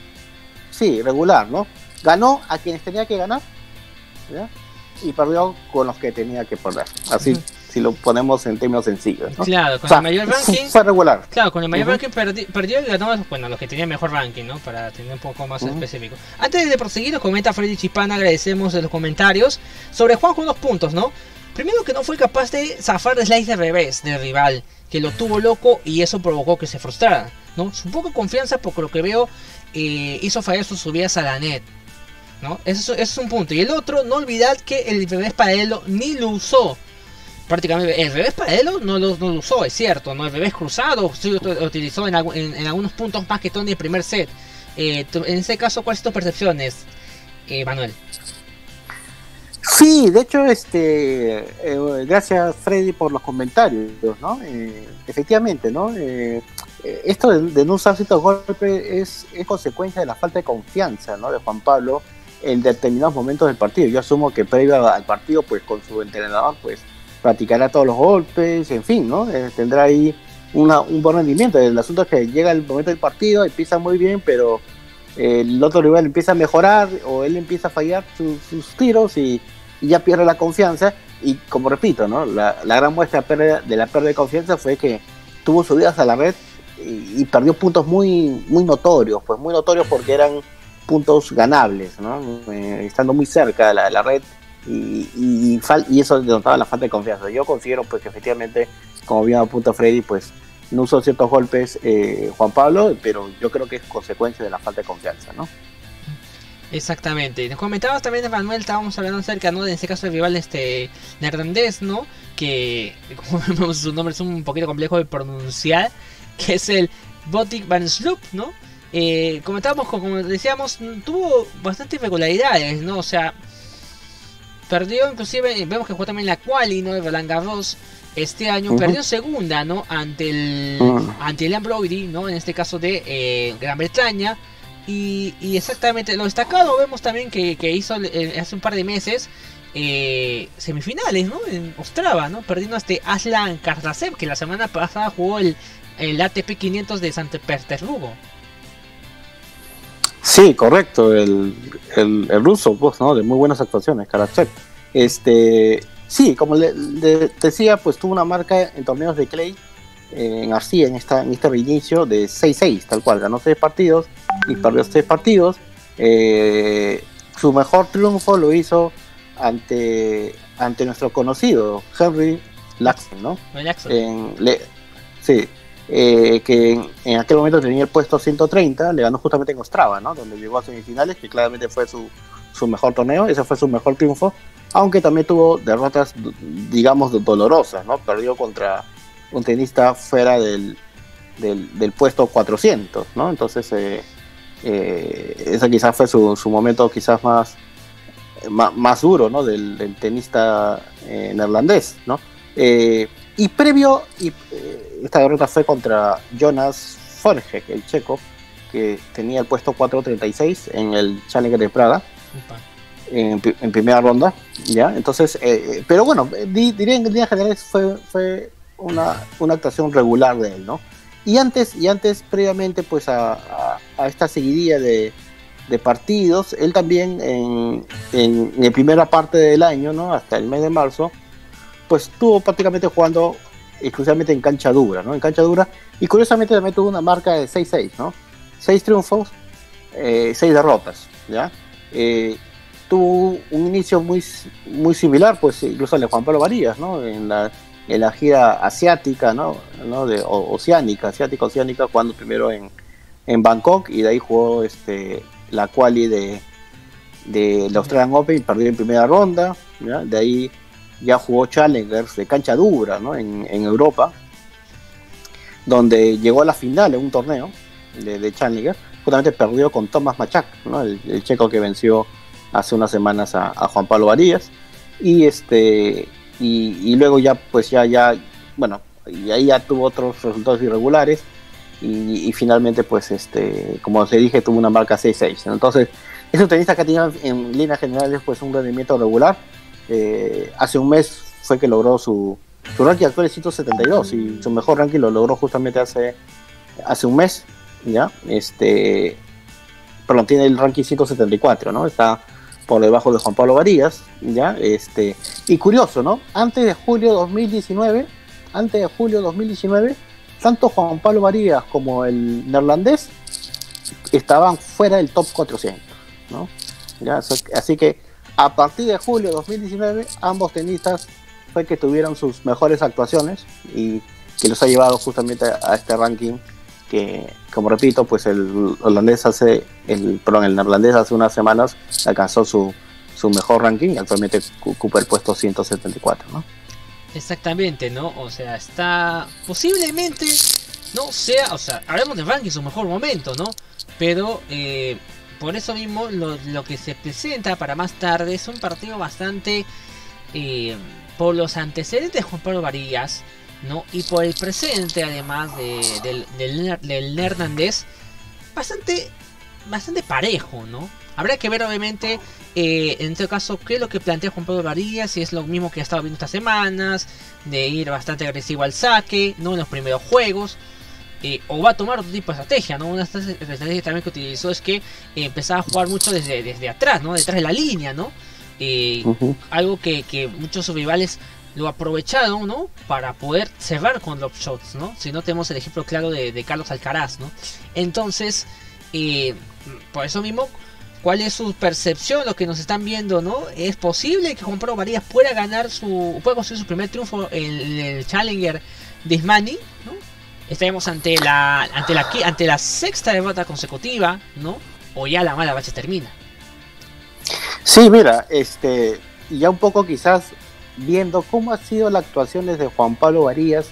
Speaker 4: Sí, regular, ¿no? Ganó a quienes tenía que ganar, ¿ya? Y perdió con los que tenía que perder. Así. Si lo ponemos en términos sencillos, ¿no?
Speaker 3: Claro, con
Speaker 4: O sea,
Speaker 3: el mayor ranking.
Speaker 4: fue regular.
Speaker 3: Claro, con el mayor
Speaker 4: Ujú.
Speaker 3: ranking perdi- perdió y ganó, bueno, los que tenían mejor ranking, ¿no? Para tener un poco más
Speaker 4: Ujú.
Speaker 3: específico. Antes de proseguir, nos comenta Freddy Chipana, agradecemos de los comentarios. Sobre Juanjo, unos puntos, ¿no? Primero que no fue capaz de zafar de slice de revés del rival, que lo tuvo loco y eso provocó que se frustrara, ¿no? Su poca confianza, por lo que veo, eh, hizo fallar sus subidas a la net, ¿no? Eso, eso es un punto. Y el otro, no olvidar que el revés paralelo ni lo usó prácticamente el revés paralelo no lo, no lo usó, es cierto, ¿no? El revés cruzado sí lo utilizó en, algu- en- en algunos puntos más que todo en el primer set. Eh, en ese caso, ¿cuáles son tus percepciones, eh, Manuel?
Speaker 4: Sí, de hecho, este, eh, gracias Freddy por los comentarios, ¿no? Eh, efectivamente, ¿no? Esto de, de no usar ciertos golpes es, es consecuencia de la falta de confianza, ¿no? De Juan Pablo en determinados momentos del partido. Yo asumo que previo al partido, pues con su entrenador, pues practicará todos los golpes, en fin, ¿no? Eh, tendrá ahí una, un buen rendimiento. El asunto es que llega el momento del partido, empieza muy bien, pero el otro rival empieza a mejorar o él empieza a fallar sus, tiros y, ya pierde la confianza. Y como repito, ¿no? la, gran muestra de, la pérdida de confianza fue que tuvo subidas a la red y, perdió puntos muy, muy notorios, pues muy notorios porque eran puntos ganables. Eh, estando muy cerca de la, la red y, y, y eso denotaba la falta de confianza. Yo considero pues que efectivamente, como bien apunta Freddy, pues no usó ciertos golpes eh, Juan Pablo, pero yo creo que es consecuencia de la falta de confianza, ¿no?
Speaker 3: Exactamente. Nos comentabas también de Manuel, estábamos hablando acerca, ¿no? En este caso el rival este neerlandés, ¿no? Que, como vemos su nombre es un poquito complejo de pronunciar, que es el Botic Van Sloop, ¿no? Eh, comentábamos, co- como decíamos, tuvo bastantes irregularidades, ¿no? O sea, perdió inclusive, vemos que jugó también la quali, ¿no? De Roland Garros este año, perdió segunda, ¿no? Ante el,
Speaker 4: Mm.
Speaker 3: ante el Brody, ¿no? En este caso de eh, Gran Bretaña. Y, y exactamente, lo destacado vemos también que, que hizo eh, hace un par de meses eh, semifinales, ¿no? En Ostrava, ¿no? Perdiendo este Aslan Kardasev, que la semana pasada jugó el, el ATP 500 de San Petersburgo.
Speaker 4: Sí, correcto, el, el, el ruso, pues, ¿no? De muy buenas actuaciones, Karatsev. Este, sí, como le, le decía, pues tuvo una marca en torneos de Clay eh, en Arcía en, esta, en este reinicio de 6-6, tal cual, ganó 6 partidos y perdió 6 partidos. Eh, su mejor triunfo lo hizo ante, ante nuestro conocido Henry Laxton, ¿no? en, le, sí, eh, que en, aquel momento tenía el puesto 130, le ganó justamente en Ostrava, ¿no? donde llegó a semifinales, que claramente fue su, su mejor torneo, ese fue su mejor triunfo, aunque también tuvo derrotas, digamos, dolorosas, ¿no? Perdió contra un tenista fuera del, del, del puesto 400, ¿no? Entonces, eh, eh, ese quizás fue su, su momento quizás más, más, duro, ¿no? Del, del tenista eh, neerlandés, ¿no? Y previo, y, esta derrota fue contra Jonas Forge, el checo, que tenía el puesto 436 en el Challenger de Praga, en, en primera ronda, ¿ya? Entonces, eh, eh, pero bueno, di- diría en líneas generales fue, fue una, una actuación regular de él, ¿no? Y antes, y antes previamente, pues a, a- a esta seguidilla de, de partidos, él también en, en, en la primera parte del año, ¿no? Hasta el mes de marzo, pues estuvo prácticamente jugando exclusivamente en cancha dura, ¿no? En cancha dura, y curiosamente también tuvo una marca de 6-6, ¿no? 6 triunfos, 6 derrotas, ¿ya? Eh, tuvo un inicio muy, muy similar, pues incluso al de Juan Pablo Varías, ¿no? En la, en la gira asiática, ¿no? ¿no? De, o- oceánica, asiática, oceánica, jugando primero en, en Bangkok y de ahí jugó este, la quali de, de la Australian Open y perdió en primera ronda, ¿ya? De ahí ya jugó Challengers de cancha dura, ¿no? En, Europa, donde llegó a la final en un torneo de, Challenger, justamente perdió con Thomas Machak, ¿no? el, checo que venció hace unas semanas a, Juan Pablo Varías. Y este y, luego ya, pues ya, ya, bueno, y ahí ya tuvo otros resultados irregulares. y, finalmente, pues, este, como se dije, tuvo una marca 6-6. ¿no? Entonces, es un tenista que tenido en líneas generales pues un rendimiento regular. Eh, hace un mes fue que logró su, su ranking actual es 172 y su mejor ranking lo logró justamente hace, hace un mes. ¿ya? Este, tiene el ranking 174, ¿no? Está por debajo de Juan Pablo Varías, ¿ya? Este, y curioso, ¿no? Antes de julio 2019, antes de julio 2019, tanto Juan Pablo Varías como el neerlandés estaban fuera del top 400. ¿no? ¿Ya? Así que a partir de julio de 2019, ambos tenistas fue que tuvieron sus mejores actuaciones y que los ha llevado justamente a este ranking que, como repito, pues el holandés hace, el, perdón, el neerlandés hace unas semanas alcanzó su, su mejor ranking y actualmente ocupa el puesto 174, ¿no?
Speaker 3: Exactamente, ¿no? O sea, está posiblemente, no sea, o sea, hablemos de ranking su mejor momento, ¿no? Pero eh, por eso mismo lo, que se presenta para más tarde es un partido bastante eh, por los antecedentes de Juan Pablo Varillas ¿no? y por el presente además del, del, neerlandés bastante bastante parejo no habrá que ver obviamente eh, en este caso qué es lo que plantea Juan Pablo Varillas si es lo mismo que ha estado viendo estas semanas de ir bastante agresivo al saque no en los primeros juegos eh, o va a tomar otro tipo de estrategia, ¿no? Una estrategia también que utilizó es que eh, empezaba a jugar mucho desde, desde atrás, ¿no? Detrás de la línea, ¿no? Eh, algo que, que, muchos rivales lo aprovecharon, ¿no? Para poder cerrar con los shots, ¿no? Si no tenemos el ejemplo claro de, Carlos Alcaraz, ¿no? Entonces, por eso mismo, ¿cuál es su percepción? Lo que nos están viendo, ¿no? Es posible que Juan Pablo Marías pueda ganar su, pueda conseguir su primer triunfo en el Challenger de Ismani, ¿no? Estaremos ante la, ante la ante la sexta derrota consecutiva, ¿no? O ya la mala bacha termina.
Speaker 4: Sí, mira, este, ya un poco quizás viendo cómo ha sido la actuación de Juan Pablo Varías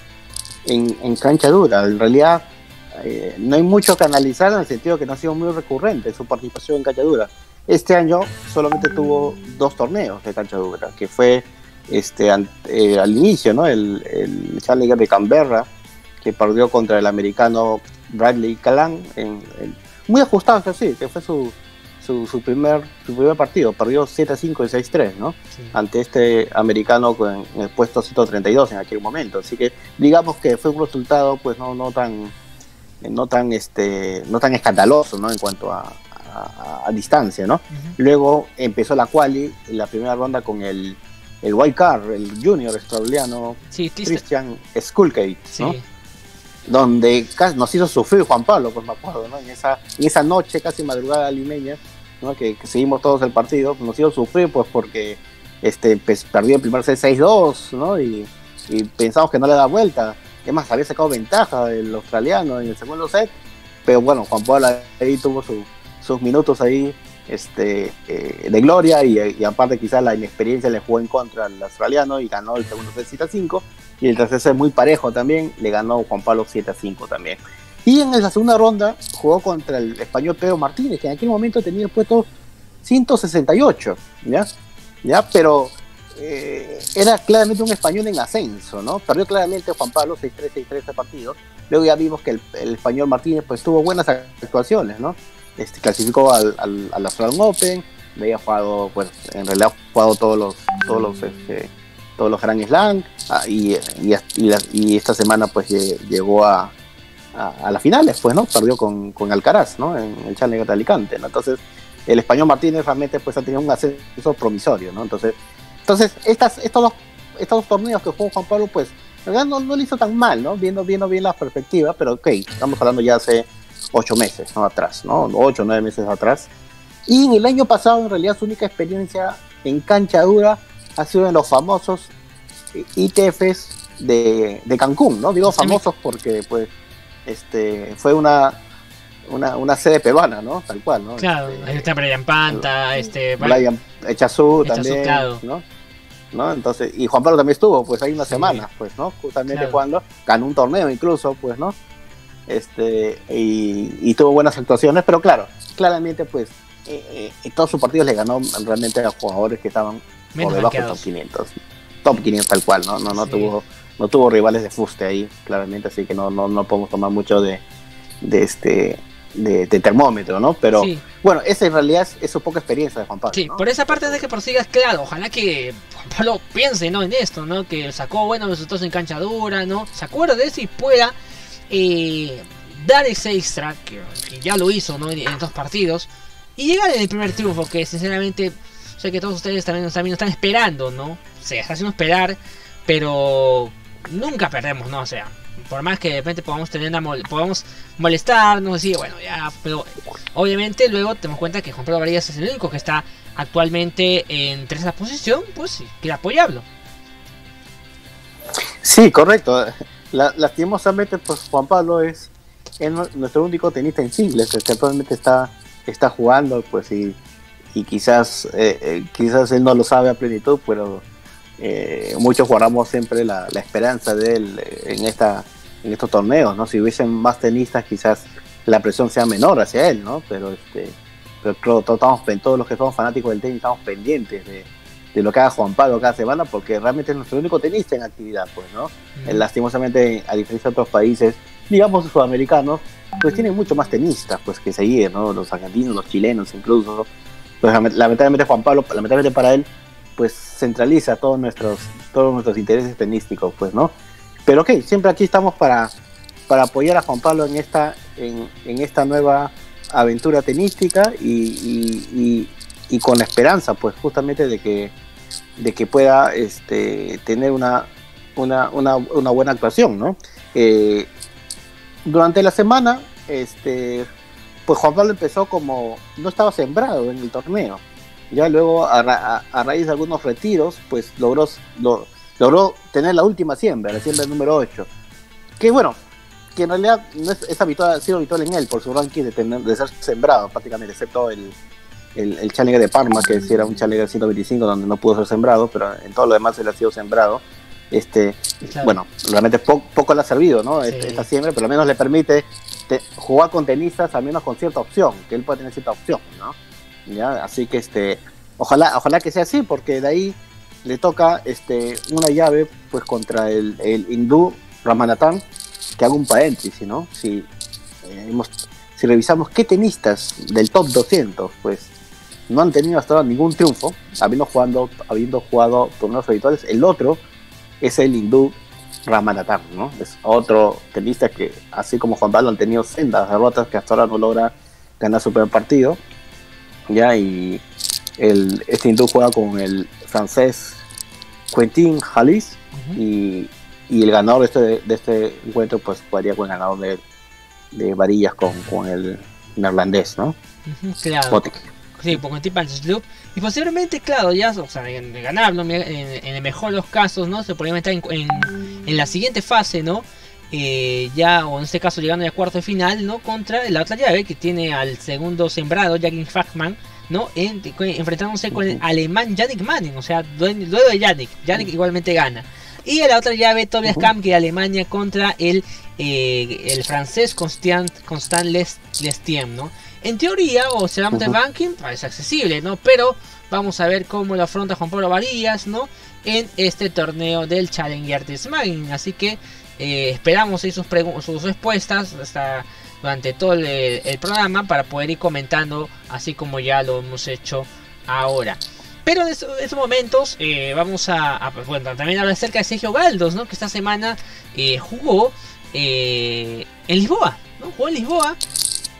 Speaker 4: en, cancha dura. En realidad eh, no hay mucho que analizar en el sentido que no ha sido muy recurrente su participación en cancha dura. Este año solamente tuvo dos torneos de cancha dura, que fue este eh, al inicio, ¿no? El, el Challenger de Canberra, que perdió contra el americano Bradley Calan, en, muy ajustado, sí, que fue su, su, primer, su primer partido, perdió 7-5 y 6-3, ¿no? Ante este americano en el puesto 132 en aquel momento. Así que digamos que fue un resultado pues no, no tan no tan este no tan escandaloso ¿no? en cuanto a, a, distancia no luego empezó la quali en la primera ronda con el el wild card el junior australiano Christian Skulkate ¿no? Donde nos hizo sufrir Juan Pablo, pues me acuerdo, ¿no? En esa, en esa noche casi madrugada limeña, ¿no? Que, seguimos todos el partido, nos hizo sufrir pues porque este pues, perdió el primer set 6-2, ¿no? Y, pensamos que no le da vuelta. Es más, había sacado ventaja del australiano en el segundo set, pero bueno, Juan Pablo ahí tuvo sus minutos ahí este, eh, de gloria y, aparte quizás la inexperiencia le jugó en contra al australiano y ganó el segundo set 7 5 y el tercer set muy parejo también, le ganó Juan Pablo 7 a 5 también. Y en esa segunda ronda jugó contra el español Pedro Martínez, que en aquel momento tenía el puesto 168, ¿ya? ¿Ya? Pero eh, era claramente un español en ascenso, ¿no? Perdió claramente Juan Pablo 6-3, 6-3 ese partido. Luego ya vimos que el, español Martínez pues tuvo buenas actuaciones, ¿no? Este, clasificó al, al, al Australian Open, había jugado, pues en realidad ha jugado todos los, todos los este, todos los Grand Slam ah, y, esta semana pues llegó a, las finales, pues, ¿no? Perdió con, Alcaraz, ¿no? En el Challenger de Alicante, ¿no? Entonces, el español Martínez realmente pues ha tenido un ascenso promisorio, ¿no? Entonces, entonces estas, estos, dos, estos dos torneos que jugó Juan Pablo, pues, en realidad no, lo hizo tan mal, ¿no? Viendo, viendo bien las perspectivas, pero ok, estamos hablando ya hace ocho meses, ¿no? Atrás, ¿no? Ocho, nueve meses atrás. Y en el año pasado, en realidad, su única experiencia en cancha dura ha sido en los famosos ITFs de, de Cancún, ¿no? Digo famosos porque pues este fue una una, una sede peruana, ¿no? Tal cual, ¿no?
Speaker 3: Claro, este, está Brian Panta, este
Speaker 4: Brian Echazú también, ¿no? ¿no? Entonces, y Juan Pablo también estuvo, pues hay una semana, pues, ¿no? Justamente cuando ganó un torneo incluso, pues, ¿no? Este, y, y tuvo buenas actuaciones, pero claro, claramente, pues, eh, eh, todos sus partidos le ganó realmente a jugadores que estaban por debajo de top 500 top 500 tal cual, ¿no? No, no, tuvo, no tuvo rivales de fuste ahí, claramente, así que no, no, no podemos tomar mucho de, de este de, termómetro, ¿no? Pero bueno, esa en realidad es, su poca experiencia de Juan Pablo.
Speaker 3: Sí, por esa parte de que prosigas, claro, ojalá que Juan Pablo piense, ¿no? En esto, ¿no? Que sacó buenos resultados en cancha dura, ¿no? Se acuerde de eso y pueda eh, dar ese extra, que, ya lo hizo. En, dos partidos, y llegar en el primer triunfo, que sinceramente sé que todos ustedes también, también están esperando, ¿no? Se está haciendo esperar, pero nunca perdemos, ¿no? O sea, por más que de repente podamos tener una podamos molestarnos y bueno, ya, pero obviamente luego tenemos cuenta que Juan Pablo Varillas es el único que está actualmente en tercera posición, pues sí, quiere apoyarlo.
Speaker 4: Sí, correcto. Lastimosamente, pues Juan Pablo es, nuestro único tenista en singles, que actualmente está, está jugando, pues y, y quizás, eh, eh, quizás él no lo sabe a plenitud, pero eh, muchos guardamos siempre la, esperanza de él en, esta, en estos torneos, ¿no? Si hubiesen más tenistas, quizás la presión sea menor hacia él, ¿no? Pero, este, pero todos, todos los que somos fanáticos del tenis estamos pendientes de, lo que haga Juan Pablo cada semana, porque realmente es nuestro único tenista en actividad, pues, ¿no? lastimosamente, a diferencia de otros países, digamos sudamericanos, pues tienen mucho más tenistas, pues, que seguir, ¿no? Los argentinos, los chilenos incluso. Pues lamentablemente Juan Pablo, lamentablemente para él, pues centraliza todos nuestros, todos nuestros intereses tenísticos, pues, ¿no? Pero ok, siempre aquí estamos para, para apoyar a Juan Pablo en esta, en, esta nueva aventura tenística y, con la esperanza, pues, justamente de que, de que pueda este, tener una, una, buena actuación, ¿no? Eh, durante la semana, este, pues Juan Pablo empezó como no estaba sembrado en el torneo ya luego, a, raíz de algunos retiros, pues logró, logró tener la última siembra, la siembra número 8. Que bueno, que en realidad no es, habitual, ha sido habitual en él por su ranking de, tener, de ser sembrado prácticamente, excepto el, el, Challenger de Parma, que era un Challenger 125 donde no pudo ser sembrado, pero en todo lo demás él ha sido sembrado. Este, Bueno, realmente poco le ha servido ¿no? esta siembra, pero al menos le permite jugar con tenistas, al menos con cierta opción, que él puede tener cierta opción. ¿no? ¿ya? Así que este, ojalá, ojalá que sea así, porque de ahí le toca este, una llave pues contra el, el hindú Ramanathan, que haga un paréntesis, ¿no? Si, eh, si revisamos qué tenistas del top 200, pues no han tenido hasta ahora ningún triunfo, habiendo, jugando, habiendo jugado torneos habituales, el otro es el hindú Ramanathan, ¿no? Es otro tenista que, así como Juan Pablo, han tenido sendas derrotas que hasta ahora no logra ganar su primer partido ya y el, este hindú juega con el francés Quentin Halis y, y, el ganador de este, de este encuentro pues jugaría con el ganador de, de varillas con, con el neerlandés, ¿no?
Speaker 3: claro. Sí, con Quentin Y posiblemente, claro, ya, o sea, en, ganarlo, en, en, el mejor de los casos, ¿no? Se podría meter en, en, la siguiente fase, ¿no? Eh, ya, o en este caso llegando a cuarto de final, ¿no? Contra la otra llave que tiene al segundo sembrado, Jackie Fachman, ¿no? enfrentándose con el alemán Yannick Manning, o sea, luego de Yannick, Yannick igualmente gana. Y en la otra llave, Tobias Kamp, que Alemania contra el, eh, el francés Constant, Constant Lestien, ¿no? En teoría, o sea, de ranking, parece accesible, ¿no? Pero vamos a ver cómo lo afronta Juan Pablo Varillas, ¿no? En este torneo del Challenger de Smagin. Así que eh, esperamos ahí sus, sus respuestas hasta durante todo el, programa para poder ir comentando así como ya lo hemos hecho ahora. Pero en estos, momentos eh, vamos a, bueno, también hablar acerca de Sergio Galdos, ¿no? Que esta semana eh, jugó en Lisboa, ¿no? Jugó en Lisboa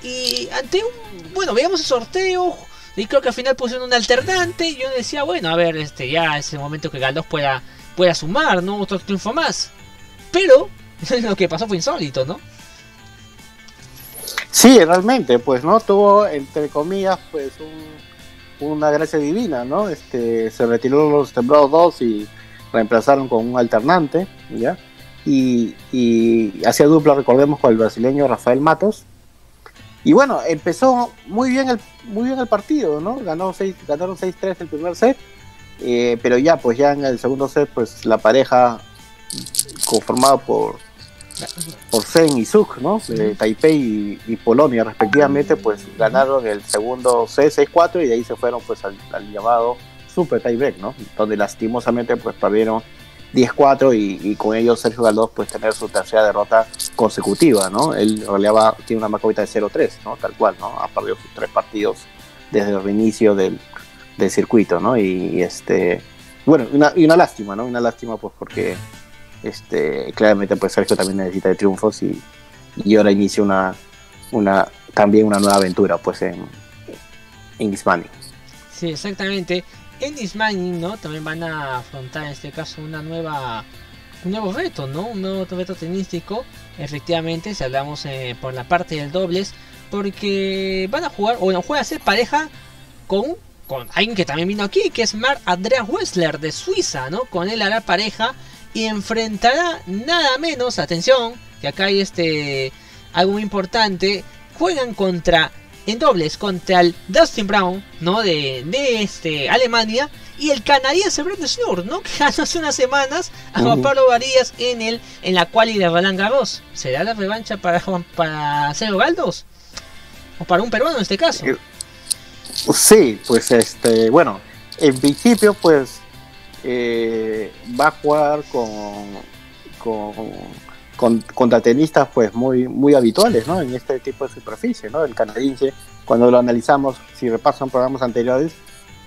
Speaker 3: y ante un, bueno, veíamos el sorteo y creo que al final pusieron un alternante y yo decía, bueno, a ver, este ya es el momento que Galdos pueda, pueda sumar, ¿no? Otro triunfo más. Pero lo que pasó fue insólito, ¿no?
Speaker 4: Sí, realmente, pues, ¿no? Tuvo, entre comillas, pues, una gracia divina, ¿no? Este, se retiró los tembrados dos y reemplazaron con un alternante, ¿ya? Y, y hacía dupla, recordemos, con el brasileño Rafael Matos. Y bueno, empezó muy bien el, muy bien el partido, ¿no? Ganó seis, ganaron 6-3 el primer set, eh, pero ya, pues ya en el segundo set, pues la pareja conformada por por Zen y Zug, ¿no? De Taipei y, Polonia respectivamente, pues ganaron el segundo C6-4 y de ahí se fueron pues al, llamado Super Tiebreak, ¿no? Donde lastimosamente pues perdieron 10-4 y, con ello Sergio Galdós pues tener su tercera derrota consecutiva, ¿no? Él en realidad va, tiene una marca de 0-3, ¿no? Tal cual, ¿no? Ha perdido tres partidos desde el reinicio del, del circuito, ¿no? Y, este, bueno, una, y una lástima, ¿no? Una lástima pues porque este, claramente pues Sergio también necesita de triunfos y, y ahora inicia una, una, también una nueva aventura pues en, en Ismani.
Speaker 3: Sí, exactamente. En Ismani, ¿no? También van a afrontar en este caso una nueva un nuevo reto, ¿no? Un nuevo reto tenístico. Efectivamente, si hablamos eh, por la parte del dobles, porque van a jugar, bueno, juega a ser pareja con, con alguien que también vino aquí, que es Mar Andreas Wessler de Suiza, ¿no? Con él hará pareja y enfrentará nada menos, atención, que acá hay este algo muy importante, juegan contra en dobles contra el Dustin Brown, ¿no? De, de este Alemania y el canadiense Brent Snur, ¿no? Que ganó hace unas semanas a Juan Pablo Varillas en el en la quali de Roland Garros. ¿Será la revancha para Juan para Sergio Galdos? O para un peruano en este caso.
Speaker 4: Sí, pues este, bueno, en principio pues eh, va a jugar con, con, con, contra tenistas pues muy, muy habituales ¿no? en este tipo de superficie. ¿no? El canadiense, cuando lo analizamos, si repasan programas anteriores,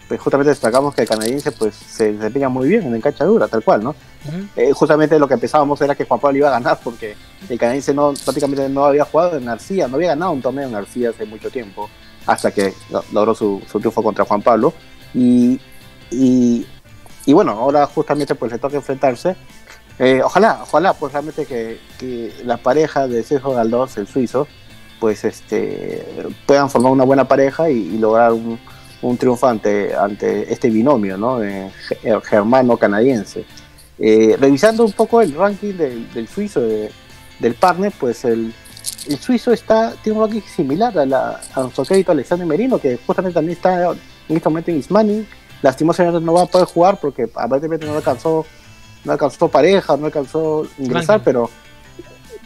Speaker 4: pues justamente destacamos que el canadiense pues se desempeña muy bien en cancha dura, tal cual, ¿no? Uh -huh. eh, justamente lo que pensábamos era que Juan Pablo iba a ganar porque el canadiense no, prácticamente no había jugado en García, no había ganado un torneo en García hace mucho tiempo, hasta que logró su, su triunfo contra Juan Pablo. Y, y, y, bueno, ahora justamente pues le toca enfrentarse. Eh, ojalá, ojalá pues realmente que, la pareja de Sergio Galdós, el suizo, pues este puedan formar una buena pareja y, lograr un, un triunfo ante, este binomio ¿no? Eh, germano-canadiense. Revisando un poco el ranking del, suizo, de, del partner, pues el, el, suizo está, tiene un ranking similar a, la, a nuestro crédito Alexander Merino, que justamente también está en este momento en Ismani. Lastimosamente no va a poder jugar porque aparentemente no alcanzó, no alcanzó pareja, no alcanzó ingresar, pero,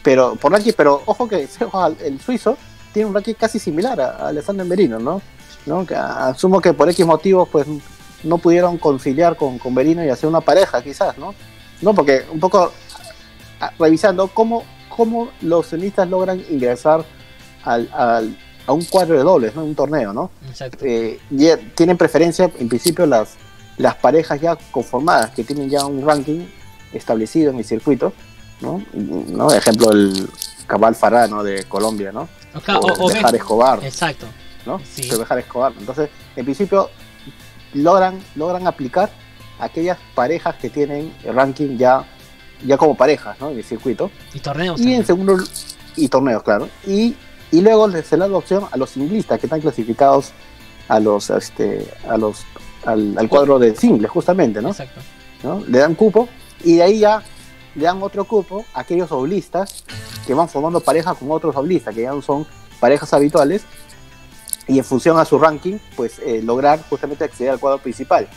Speaker 4: pero por ranking, pero ojo que el suizo tiene un ranking casi similar a, Alexander Merino, ¿no? ¿no? Que asumo que por X motivos pues no pudieron conciliar con, con Berino y hacer una pareja quizás, ¿no? No, porque un poco revisando cómo, cómo los tenistas logran ingresar al, al, a un cuadro de dobles, ¿no? Un torneo, ¿no?
Speaker 3: Exacto.
Speaker 4: Eh, ya tienen preferencia en principio las, las parejas ya conformadas, que tienen ya un ranking establecido en el circuito, ¿no? ¿No? Ejemplo el Cabal Farah, ¿no? De Colombia, ¿no?
Speaker 3: Okay, o, o, o
Speaker 4: Bejar Escobar.
Speaker 3: Exacto.
Speaker 4: ¿no? Sí. Dejar Escobar. Entonces, en principio, logran, logran aplicar aquellas parejas que tienen el ranking ya, ya como parejas, ¿no? En el circuito.
Speaker 3: Y torneos.
Speaker 4: Y
Speaker 3: también.
Speaker 4: en segundo, y torneos, claro. Y, y luego les se le da la opción a los singlistas que están clasificados a los, este, a los, al, al cuadro de singles, justamente, ¿no?
Speaker 3: Exacto.
Speaker 4: ¿no? Le dan cupo y de ahí ya le dan otro cupo a aquellos doblistas que van formando parejas con otros doblistas, que ya no son parejas habituales, y en función a su ranking, pues eh, lograr justamente acceder al cuadro principal.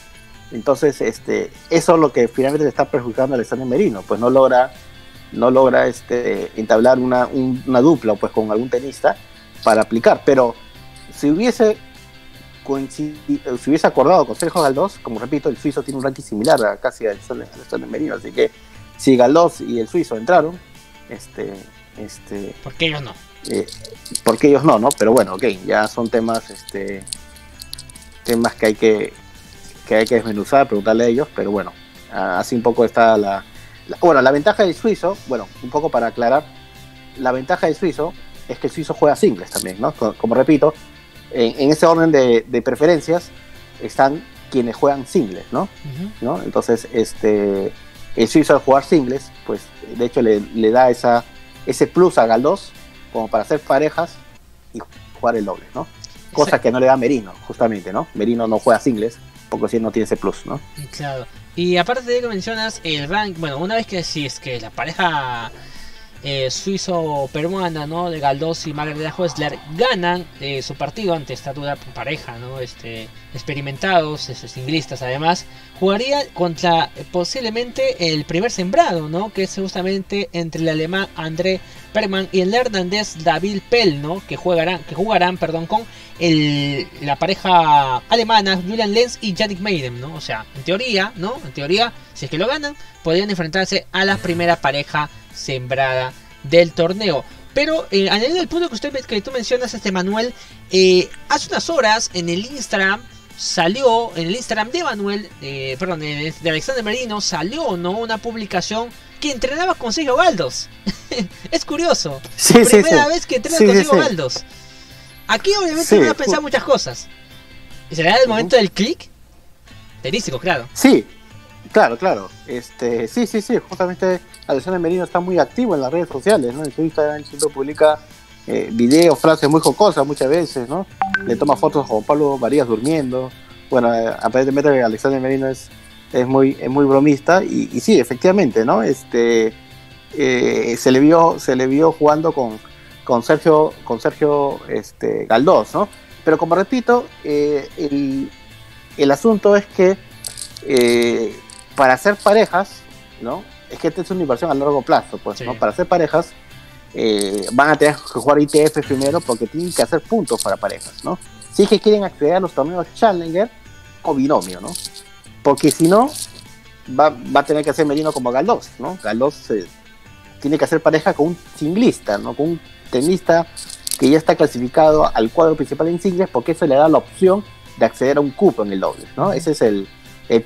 Speaker 4: Entonces, este, eso es lo que finalmente le está perjudicando a Alexander Merino, pues no logra, no logra este, entablar una, un, una dupla pues, con algún tenista para aplicar. Pero si hubiese, si hubiese acordado con Sergio Galdós, como repito, el suizo tiene un ranking similar a casi a Alexander, Alexander Merino, así que si Galdós y el suizo entraron, este, este,
Speaker 3: ¿por qué ellos no?
Speaker 4: Eh, porque ellos no, ¿no? Pero bueno, ok, ya son temas, este, temas que hay que, que hay que desmenuzar, preguntarle a ellos, pero bueno, así un poco está la, la, bueno, la ventaja del suizo, bueno, un poco para aclarar, la ventaja del suizo es que el suizo juega singles también, ¿no? Como, como repito, en, en, ese orden de, de, preferencias están quienes juegan singles, ¿no? Uh -huh. ¿no? Entonces, este, el suizo al jugar singles, pues de hecho le, le da esa, ese plus a Galdós como para hacer parejas y jugar el doble, ¿no? Cosa que no le da Merino, justamente, ¿no? Merino no juega singles, porque si no tiene ese plus, ¿no?
Speaker 3: Claro. Y aparte de que mencionas el rank, bueno, una vez que decís que la pareja eh, suizo-peruana, ¿no? De Galdós y Margarita Huesler ganan eh, su partido ante esta dura pareja, ¿no? Este, experimentados, este, singlistas además, jugaría contra eh, posiblemente el primer sembrado, ¿no? Que es justamente entre el alemán André Perman y el neerlandés David Pell, ¿no? Que jugarán, que jugarán perdón, con el, la pareja alemana Julian Lenz y Yannick Meidem, ¿no? O sea, en teoría, ¿no? En teoría, si es que lo ganan, podrían enfrentarse a la primera pareja sembrada del torneo. Pero eh, añadiendo el punto que, usted, que tú mencionas, este Manuel, eh, hace unas horas en el Instagram salió, en el Instagram de Manuel, eh, perdón, de, Alexander Merino, salió ¿no? una publicación que entrenaba con Sergio Galdos. es curioso. Primera vez que entrena con Sergio Galdos. Aquí obviamente uno va a pensar muchas cosas. ¿Será el momento del click? Tenístico, claro.
Speaker 4: Sí, claro, claro. Este, sí, sí, sí. Justamente Alexander Merino está muy activo en las redes sociales, ¿no? En su Instagram siempre publica eh, videos, frases muy jocosas muchas veces, ¿no? Le toma fotos a Juan Pablo Marías durmiendo. Bueno, eh, aparentemente Alexander Merino es, es, muy, es muy bromista y, y sí, efectivamente, ¿no? Este, eh, se, le vio, se le vio jugando con, con Sergio, con Sergio este, Galdós, ¿no? Pero como repito, el, el, asunto es que para hacer parejas, ¿no? Es que esta es una inversión a largo plazo, pues, ¿no? Para hacer parejas eh, van a tener que jugar ITF primero porque tienen que hacer puntos para parejas, ¿no? Si es que quieren acceder a los torneos Challenger o binomio, ¿no? Porque si no, va, a tener que hacer Merino como Galdós, ¿no? Galdós eh, tiene que hacer pareja con un singlista, ¿no? Con un tenista que ya está clasificado al cuadro principal en singles porque eso le da la opción de acceder a un cupo en el doble, ¿no? Ese es el,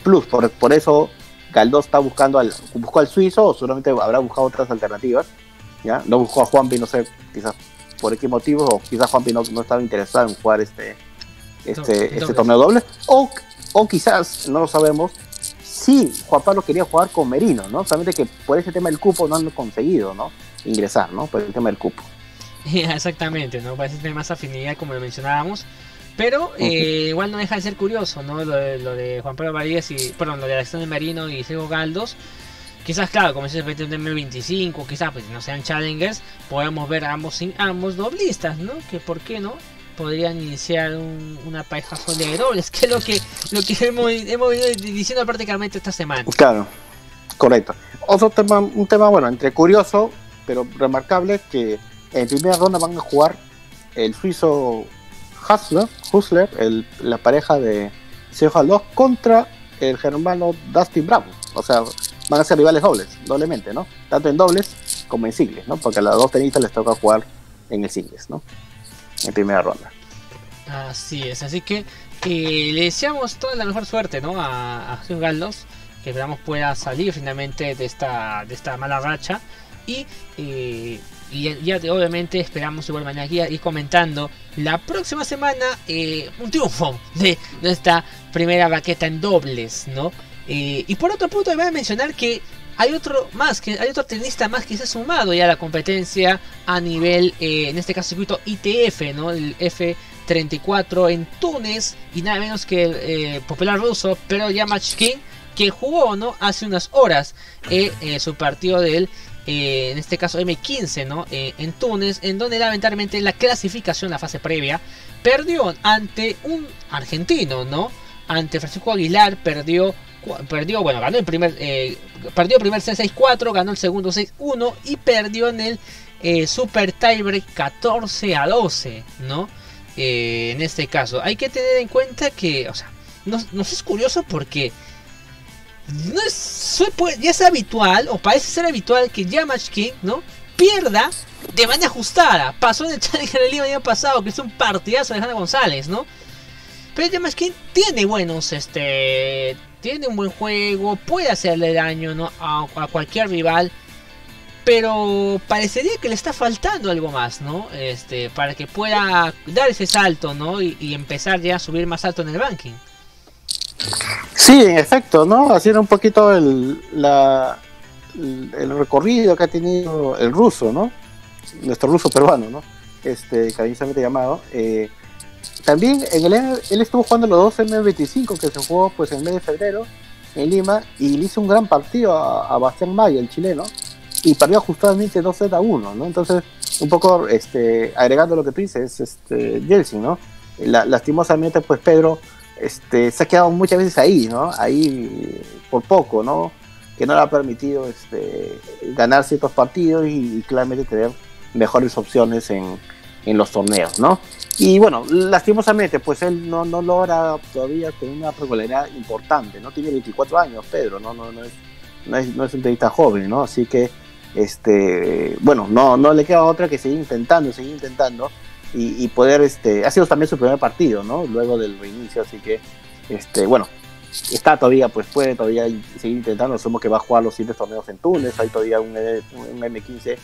Speaker 4: plus, por, por eso Galdós está buscando al, buscó al suizo o seguramente habrá buscado otras alternativas no buscó a Juanpi, no sé, quizás por qué motivo, o quizás Juanpi no, no estaba interesado en jugar este, este, este torneo doble, o, o quizás, no lo sabemos, sí, Juan Pablo quería jugar con Merino, ¿no? Solamente que por ese tema del cupo no han conseguido, ¿no? Ingresar, ¿no? Por el tema del cupo.
Speaker 3: Exactamente, ¿no? Parece tener más afinidad, como lo mencionábamos. Pero eh, igual no deja de ser curioso, ¿no? Lo de, lo de Juan Pablo Varías y, perdón, lo de Alexander Merino y Sego Galdos. Quizás, claro, como se en 2025, quizás pues no sean challengers, podamos ver a ambos, ambos doblistas, ¿no? Que por qué no podrían iniciar una pareja de dobles, que es lo que, lo que hemos, hemos venido diciendo prácticamente esta semana.
Speaker 4: Claro, correcto. Otro tema, un tema, bueno, entre curioso, pero remarcable, que en primera ronda van a jugar el suizo Hustler, Hustler la pareja de Sergio 2 contra el germano Dustin Brown. O sea, van a ser rivales dobles, doblemente, ¿no? Tanto en dobles como en singles, ¿no? Porque a las dos tenistas les toca jugar en el singles, ¿no? En primera ronda.
Speaker 3: Así es, así que eh, le deseamos toda la mejor suerte, ¿no? A, a Galdos, que esperamos pueda salir finalmente de esta, de esta mala racha y eh, y ya, obviamente esperamos igual manera aquí ir comentando la próxima semana eh, un triunfo de nuestra primera baqueta en dobles, ¿no? Eh, y por otro punto, voy a mencionar que hay otro más, que hay otro tenista más que se ha sumado ya a la competencia a nivel, eh, en este caso circuito ITF, ¿no? El F34 en Túnez y nada menos que el eh, popular ruso, pero Yamachkin, que jugó, ¿no? Hace unas horas su partido del en este caso M15, ¿no? en Túnez, en donde lamentablemente la clasificación, la fase previa, perdió ante un argentino, ¿no? Ante Francisco Aguilar, perdió perdió, bueno, ganó el primer, eh, perdió el primer 6-4, ganó el segundo 6-1 y perdió en el eh, Super Tiebreak 14 a 12, ¿no? Eh, en este caso, hay que tener en cuenta que, o sea, nos, es curioso porque no es, ya es habitual, o parece ser habitual que Yamach King, ¿no? Pierda de manera ajustada. Pasó en el Challenger del año pasado, que es un partidazo de Hanna González, ¿no? Pero Yamach King tiene buenos, este, tiene un buen juego, puede hacerle daño ¿no? a, cualquier rival. Pero parecería que le está faltando algo más, ¿no? Este, para que pueda dar ese salto, ¿no? Y, empezar ya a subir más alto en el ranking.
Speaker 4: Sí, en efecto, ¿no? Haciendo un poquito el, la, el recorrido que ha tenido el ruso, ¿no? Nuestro ruso peruano, ¿no? Este, cariñosamente llamado. Eh, también en el, él estuvo jugando los dos M25 que se jugó pues en el mes de febrero en Lima y le hizo un gran partido a, Bastián Maya, el chileno, y perdió justamente 2 Z 1, ¿no? Entonces, un poco este, agregando lo que tú dices, este, Jelsin, ¿no? lastimosamente, pues Pedro este, se ha quedado muchas veces ahí, ¿no? Ahí por poco, ¿no? Que no le ha permitido este, ganar ciertos partidos y, claramente tener mejores opciones en, en los torneos, ¿no? Y bueno, lastimosamente, pues él no, no logra todavía tener una regularidad importante, ¿no? Tiene 24 años, Pedro, ¿no? No, no, es, no, es, no es un tenista joven, ¿no? Así que, este, bueno, no, no le queda otra que seguir intentando, seguir intentando y, y poder, este, ha sido también su primer partido, ¿no? Luego del reinicio, así que, este, bueno, está todavía, pues puede todavía seguir intentando, asumo que va a jugar los siguientes torneos en Túnez, hay todavía un, un M15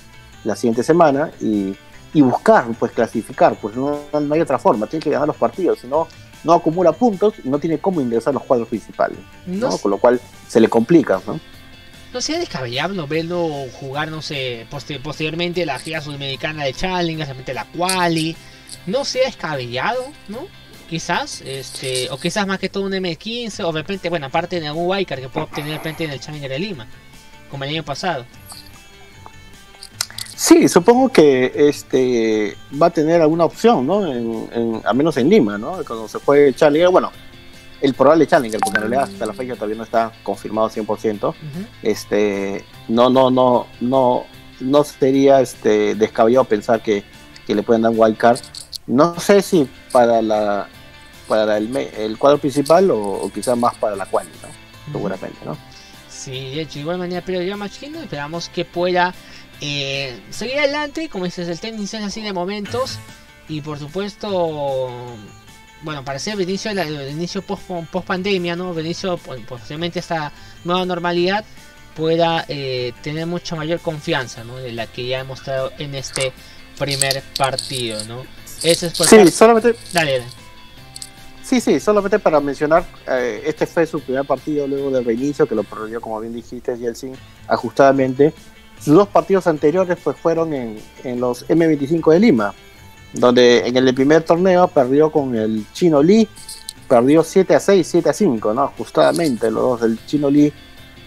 Speaker 4: la siguiente semana y y buscar, pues clasificar, pues no, no, hay otra forma, tiene que ganar los partidos, si no, no acumula puntos y no tiene cómo ingresar a los cuadros principales, ¿no? ¿no? Con lo cual se le complica, ¿no?
Speaker 3: No sea descabellado verlo jugar, no sé, poster posteriormente la gira sudamericana de Challenger, realmente la Quali, no sea descabellado, ¿no? Quizás, este, o quizás más que todo un M15, o de repente, bueno, aparte de algún Wildcard que pueda obtener de repente en el Challenger de Lima, como el año pasado.
Speaker 4: Sí, supongo que este va a tener alguna opción, ¿no? En, al menos en Lima, ¿no? Cuando se fue el Challenger, bueno, el probable Challenger, porque en realidad hasta la fecha todavía no está confirmado 100%. Uh -huh. Este, no, no, no, no, no sería este descabellado pensar que, que le pueden dar un wild card. No sé si para la para el, el cuadro principal o, o quizás más para la quali, ¿no? Uh -huh. Seguramente, ¿no?
Speaker 3: Sí, de hecho, igual manera, pero yo Machino esperamos que pueda eh, seguir adelante, como dices, el tenis es así de momentos. Y por supuesto, bueno, para ser el inicio, el inicio post, post pandemia, ¿no? El inicio, posiblemente esta nueva normalidad pueda eh, tener mucha mayor confianza, ¿no? De la que ya ha mostrado en este primer partido, ¿no?
Speaker 4: Ese es por sí, solamente.
Speaker 3: Dale, dale.
Speaker 4: Sí, sí, solamente para mencionar, eh, este fue su primer partido luego del reinicio, que lo perdió, como bien dijiste, Yeltsin, ajustadamente. Sus dos partidos anteriores pues fueron en, en, los M25 de Lima, donde en el primer torneo perdió con el Chino Lee, perdió 7 a 6, 7 a 5, ¿no? Justamente los dos del Chino Lee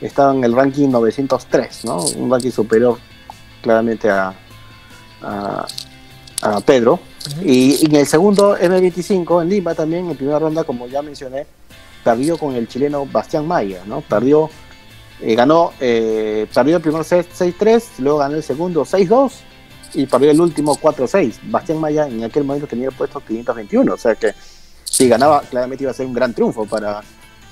Speaker 4: estaban en el ranking 903, ¿no? Un ranking superior claramente a, a, a Pedro. Uh -huh. Y en el segundo M25 en Lima también, en primera ronda, como ya mencioné, perdió con el chileno Bastián Maya, ¿no? Perdió eh, ganó, eh, perdió el primer set 6-3, luego ganó el segundo 6-2 y perdió el último 4-6. Bastián Maya en aquel momento tenía puesto 521, o sea que si ganaba, claramente iba a ser un gran triunfo para,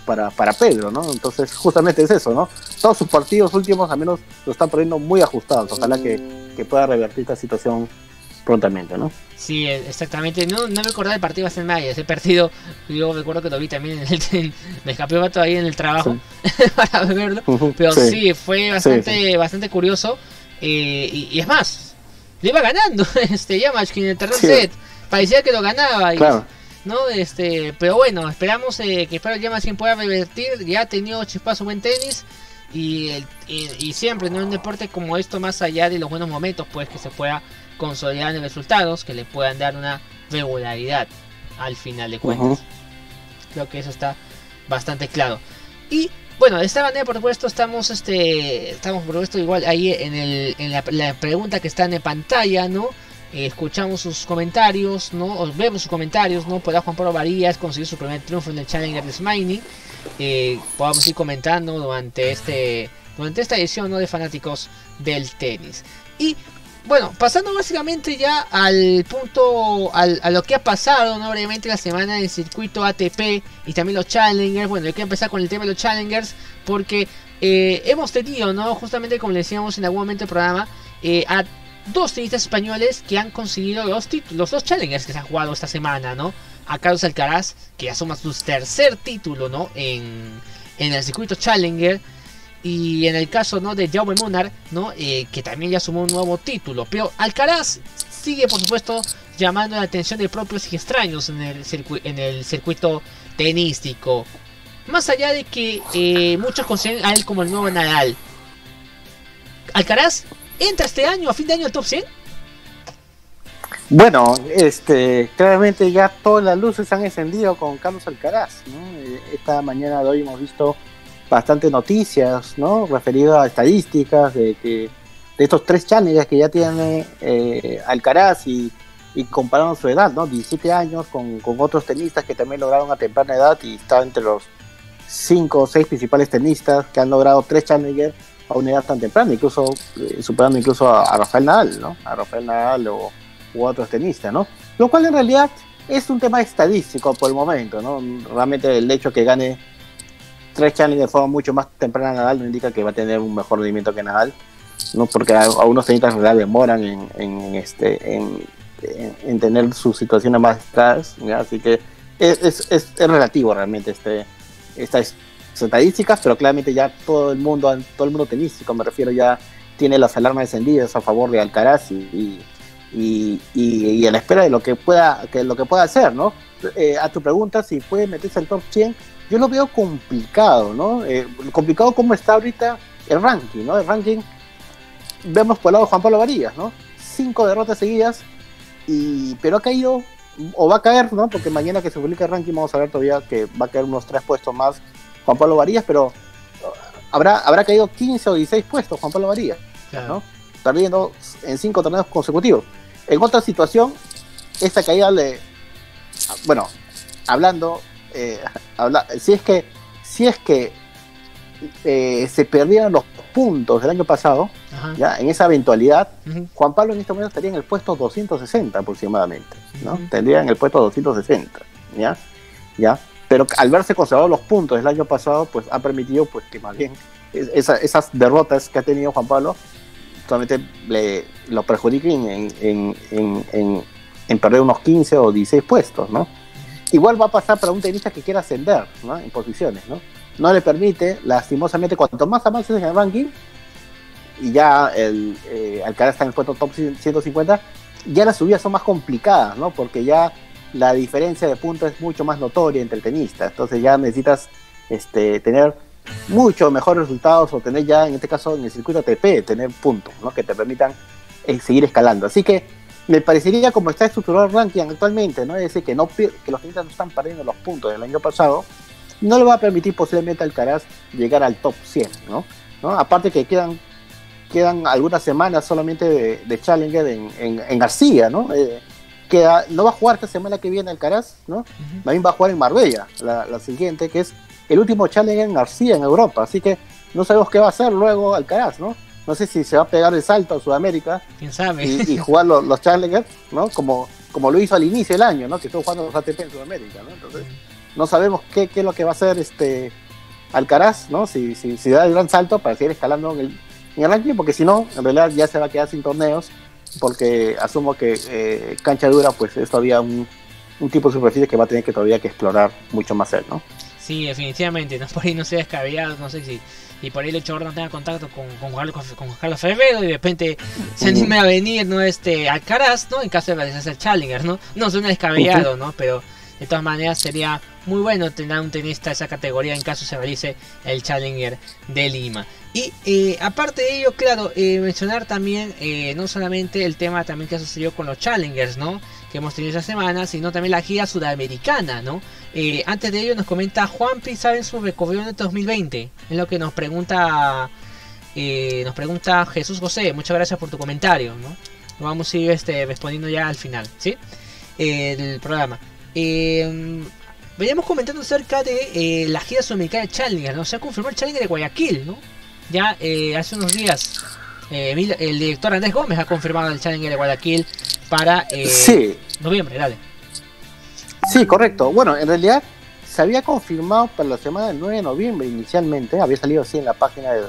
Speaker 4: para, para Pedro, ¿no? Entonces, justamente es eso, ¿no? Todos sus partidos últimos al menos lo están perdiendo muy ajustados. Ojalá que, que pueda revertir esta situación prontamente, ¿no?
Speaker 3: Sí, exactamente. No, no me acordaba del partido Bastián Maya. Ese partido, yo recuerdo que lo vi también en el. me escapé todavía en el trabajo sí. para verlo. Pero sí, sí fue bastante, sí, bastante curioso. Eh, y, y, es más, le iba ganando este Yamach en el tercer set. Parecía que lo ganaba. Y,
Speaker 4: claro.
Speaker 3: ¿no? Este, pero bueno, esperamos eh, que espero Yamach pueda revertir. Ya ha tenido chispazo buen tenis. Y, el, y, y, siempre en un deporte como esto, más allá de los buenos momentos, pues que se pueda consolidar en resultados que le puedan dar una regularidad al final de cuentas. Uh -huh. Creo que eso está bastante claro. Y bueno, de esta manera, por supuesto, estamos, este, estamos por supuesto igual ahí en, el, en la, pregunta que está en pantalla, ¿no? Eh, escuchamos sus comentarios, ¿no? O vemos sus comentarios, ¿no? Podrá Juan Pablo Varías conseguir su primer triunfo en el Challenger de Smiley. Eh, podamos ir comentando durante este durante esta edición ¿no? de fanáticos del tenis. Y bueno, pasando básicamente ya al punto, al, a lo que ha pasado, ¿no? Brevemente la semana del circuito ATP y también los Challengers. Bueno, hay que empezar con el tema de los Challengers porque eh, hemos tenido, ¿no? Justamente como le decíamos en algún momento del programa, eh, a dos tenistas españoles que han conseguido los títulos, los dos Challengers que se han jugado esta semana, ¿no? A Carlos Alcaraz, que ya suma su tercer título, ¿no? En, en el circuito Challenger y en el caso ¿no? de Jaume Munar, ¿no? Eh, que también ya sumó un nuevo título. Pero Alcaraz sigue, por supuesto, llamando la atención de propios y extraños en el, en el circuito tenístico. Más allá de que eh, muchos consideran a él como el nuevo Nadal. Alcaraz entra este año, a fin de año, al top 100.
Speaker 4: Bueno, este, claramente ya todas las luces han encendido con Carlos Alcaraz. ¿no? Esta mañana de hoy hemos visto bastantes noticias, ¿no? Referido a estadísticas de que de estos tres challengers que ya tiene eh, Alcaraz y, y comparando su edad, ¿no? 17 años con, otros tenistas que también lograron a temprana edad y está entre los cinco o seis principales tenistas que han logrado tres challengers a una edad tan temprana, incluso eh, superando incluso a, Rafael Nadal, ¿no? A Rafael Nadal o u otros tenistas, ¿no? Lo cual en realidad es un tema estadístico por el momento, ¿no? Realmente el hecho que gane tres challengers de forma mucho más temprana a Nadal no indica que va a tener un mejor rendimiento que Nadal, ¿no? Porque algunos tenistas en realidad demoran en, este en, tener sus situaciones más estadas, así que es, es, relativo realmente este estas estadísticas, pero claramente ya todo el mundo, todo el mundo tenístico, me refiero, ya tiene las alarmas encendidas a favor de Alcaraz y y, y, a la espera de lo que pueda, que lo que pueda hacer, ¿no? Eh, a tu pregunta, si puede meterse al top 100, yo lo veo complicado, ¿no? Eh, complicado como está ahorita el ranking, ¿no? El ranking, vemos por el lado de Juan Pablo Varillas, ¿no? Cinco derrotas seguidas, y, pero ha caído, o va a caer, ¿no? Porque mañana que se publique el ranking vamos a ver todavía que va a caer unos tres puestos más Juan Pablo Varillas, pero habrá, habrá caído 15 o 16 puestos Juan Pablo Varillas, ¿no? Perdiendo en cinco torneos consecutivos. En otra situación, esta caída le. Bueno, hablando. Eh, si es que. Si es que eh, se perdieran los puntos del año pasado, ya en esa eventualidad, Juan Pablo en este momento estaría en el puesto 260 aproximadamente, ¿no? Tendría en el puesto 260, ¿ya? ¿ya? Pero al verse conservados los puntos del año pasado, pues ha permitido pues que más bien esas derrotas que ha tenido Juan Pablo solamente le, lo perjudiquen en, en, en, perder unos 15 o 16 puestos, ¿no? Igual va a pasar para un tenista que quiera ascender. En posiciones, ¿no? No le permite, lastimosamente, cuanto más avances en el ranking, y ya el eh, Alcaraz está en el puesto top 150, ya las subidas son más complicadas, ¿no? Porque ya la diferencia de puntos es mucho más notoria entre el tenista. Entonces ya necesitas este, tener mucho mejores resultados o tener ya, en este caso, en el circuito ATP, tener puntos ¿no? que te permitan eh, seguir escalando. Así que me parecería como está estructurado el ranking actualmente, ¿no? es decir, que, no, que los tenistas no están perdiendo los puntos del año pasado, no le va a permitir posiblemente al Alcaraz llegar al top 100. ¿no? ¿No? Aparte que quedan quedan algunas semanas solamente de, Challenger en, en, García, ¿no? Eh, queda, no va a jugar esta semana que viene Alcaraz, ¿no? También va a jugar en Marbella, la, la siguiente, que es el último Challenger en García en Europa, así que no sabemos qué va a hacer luego Alcaraz, ¿no? No sé si se va a pegar el salto a Sudamérica Y, jugar los, los Challengers, ¿no? Como, como lo hizo al inicio del año, ¿no? Que estuvo jugando los ATP en Sudamérica, ¿no? Entonces, no sabemos qué, qué, es lo que va a hacer este Alcaraz, ¿no? Si, si, si da el gran salto para seguir escalando en el, en el ranking, porque si no, en realidad ya se va a quedar sin torneos, porque asumo que eh, cancha dura, pues es todavía un, un tipo de superficie que va a tener que todavía que explorar mucho más él, ¿no?
Speaker 3: Sí, definitivamente, no por ahí no sea descabellado, no sé si y por ahí el hecho no tenga contacto con, con, Carlos, con Carlos Ferrero y de repente se anime a venir, ¿no? Este, Alcaraz, ¿no? En caso de realizarse el Challenger, ¿no? No suena descabellado, ¿no? Pero de todas maneras sería muy bueno tener un tenista de esa categoría en caso se realice el Challenger de Lima. Y eh, aparte de ello, claro, eh, mencionar también eh, no solamente el tema también que sucedió con los Challengers, ¿no? Que hemos tenido esta semana, sino también la gira sudamericana, ¿no? Eh, antes de ello nos comenta Juanpi, ¿saben su recorrido en 2020? Es lo que nos pregunta eh, nos pregunta Jesús José, muchas gracias por tu comentario, ¿no? Lo vamos a ir este, respondiendo ya al final, ¿sí? Eh, del programa. veníamos comentando acerca de la gira sudamericana de Challenger, ¿no? Se ha confirmado el Challenger de Guayaquil, ¿no? Ya hace unos días el director Andrés Gómez ha confirmado el Challenger de Guayaquil para eh, noviembre, dale.
Speaker 4: Sí, correcto. Bueno, en realidad se había confirmado para la semana del 9 de noviembre inicialmente, había salido así en la página de,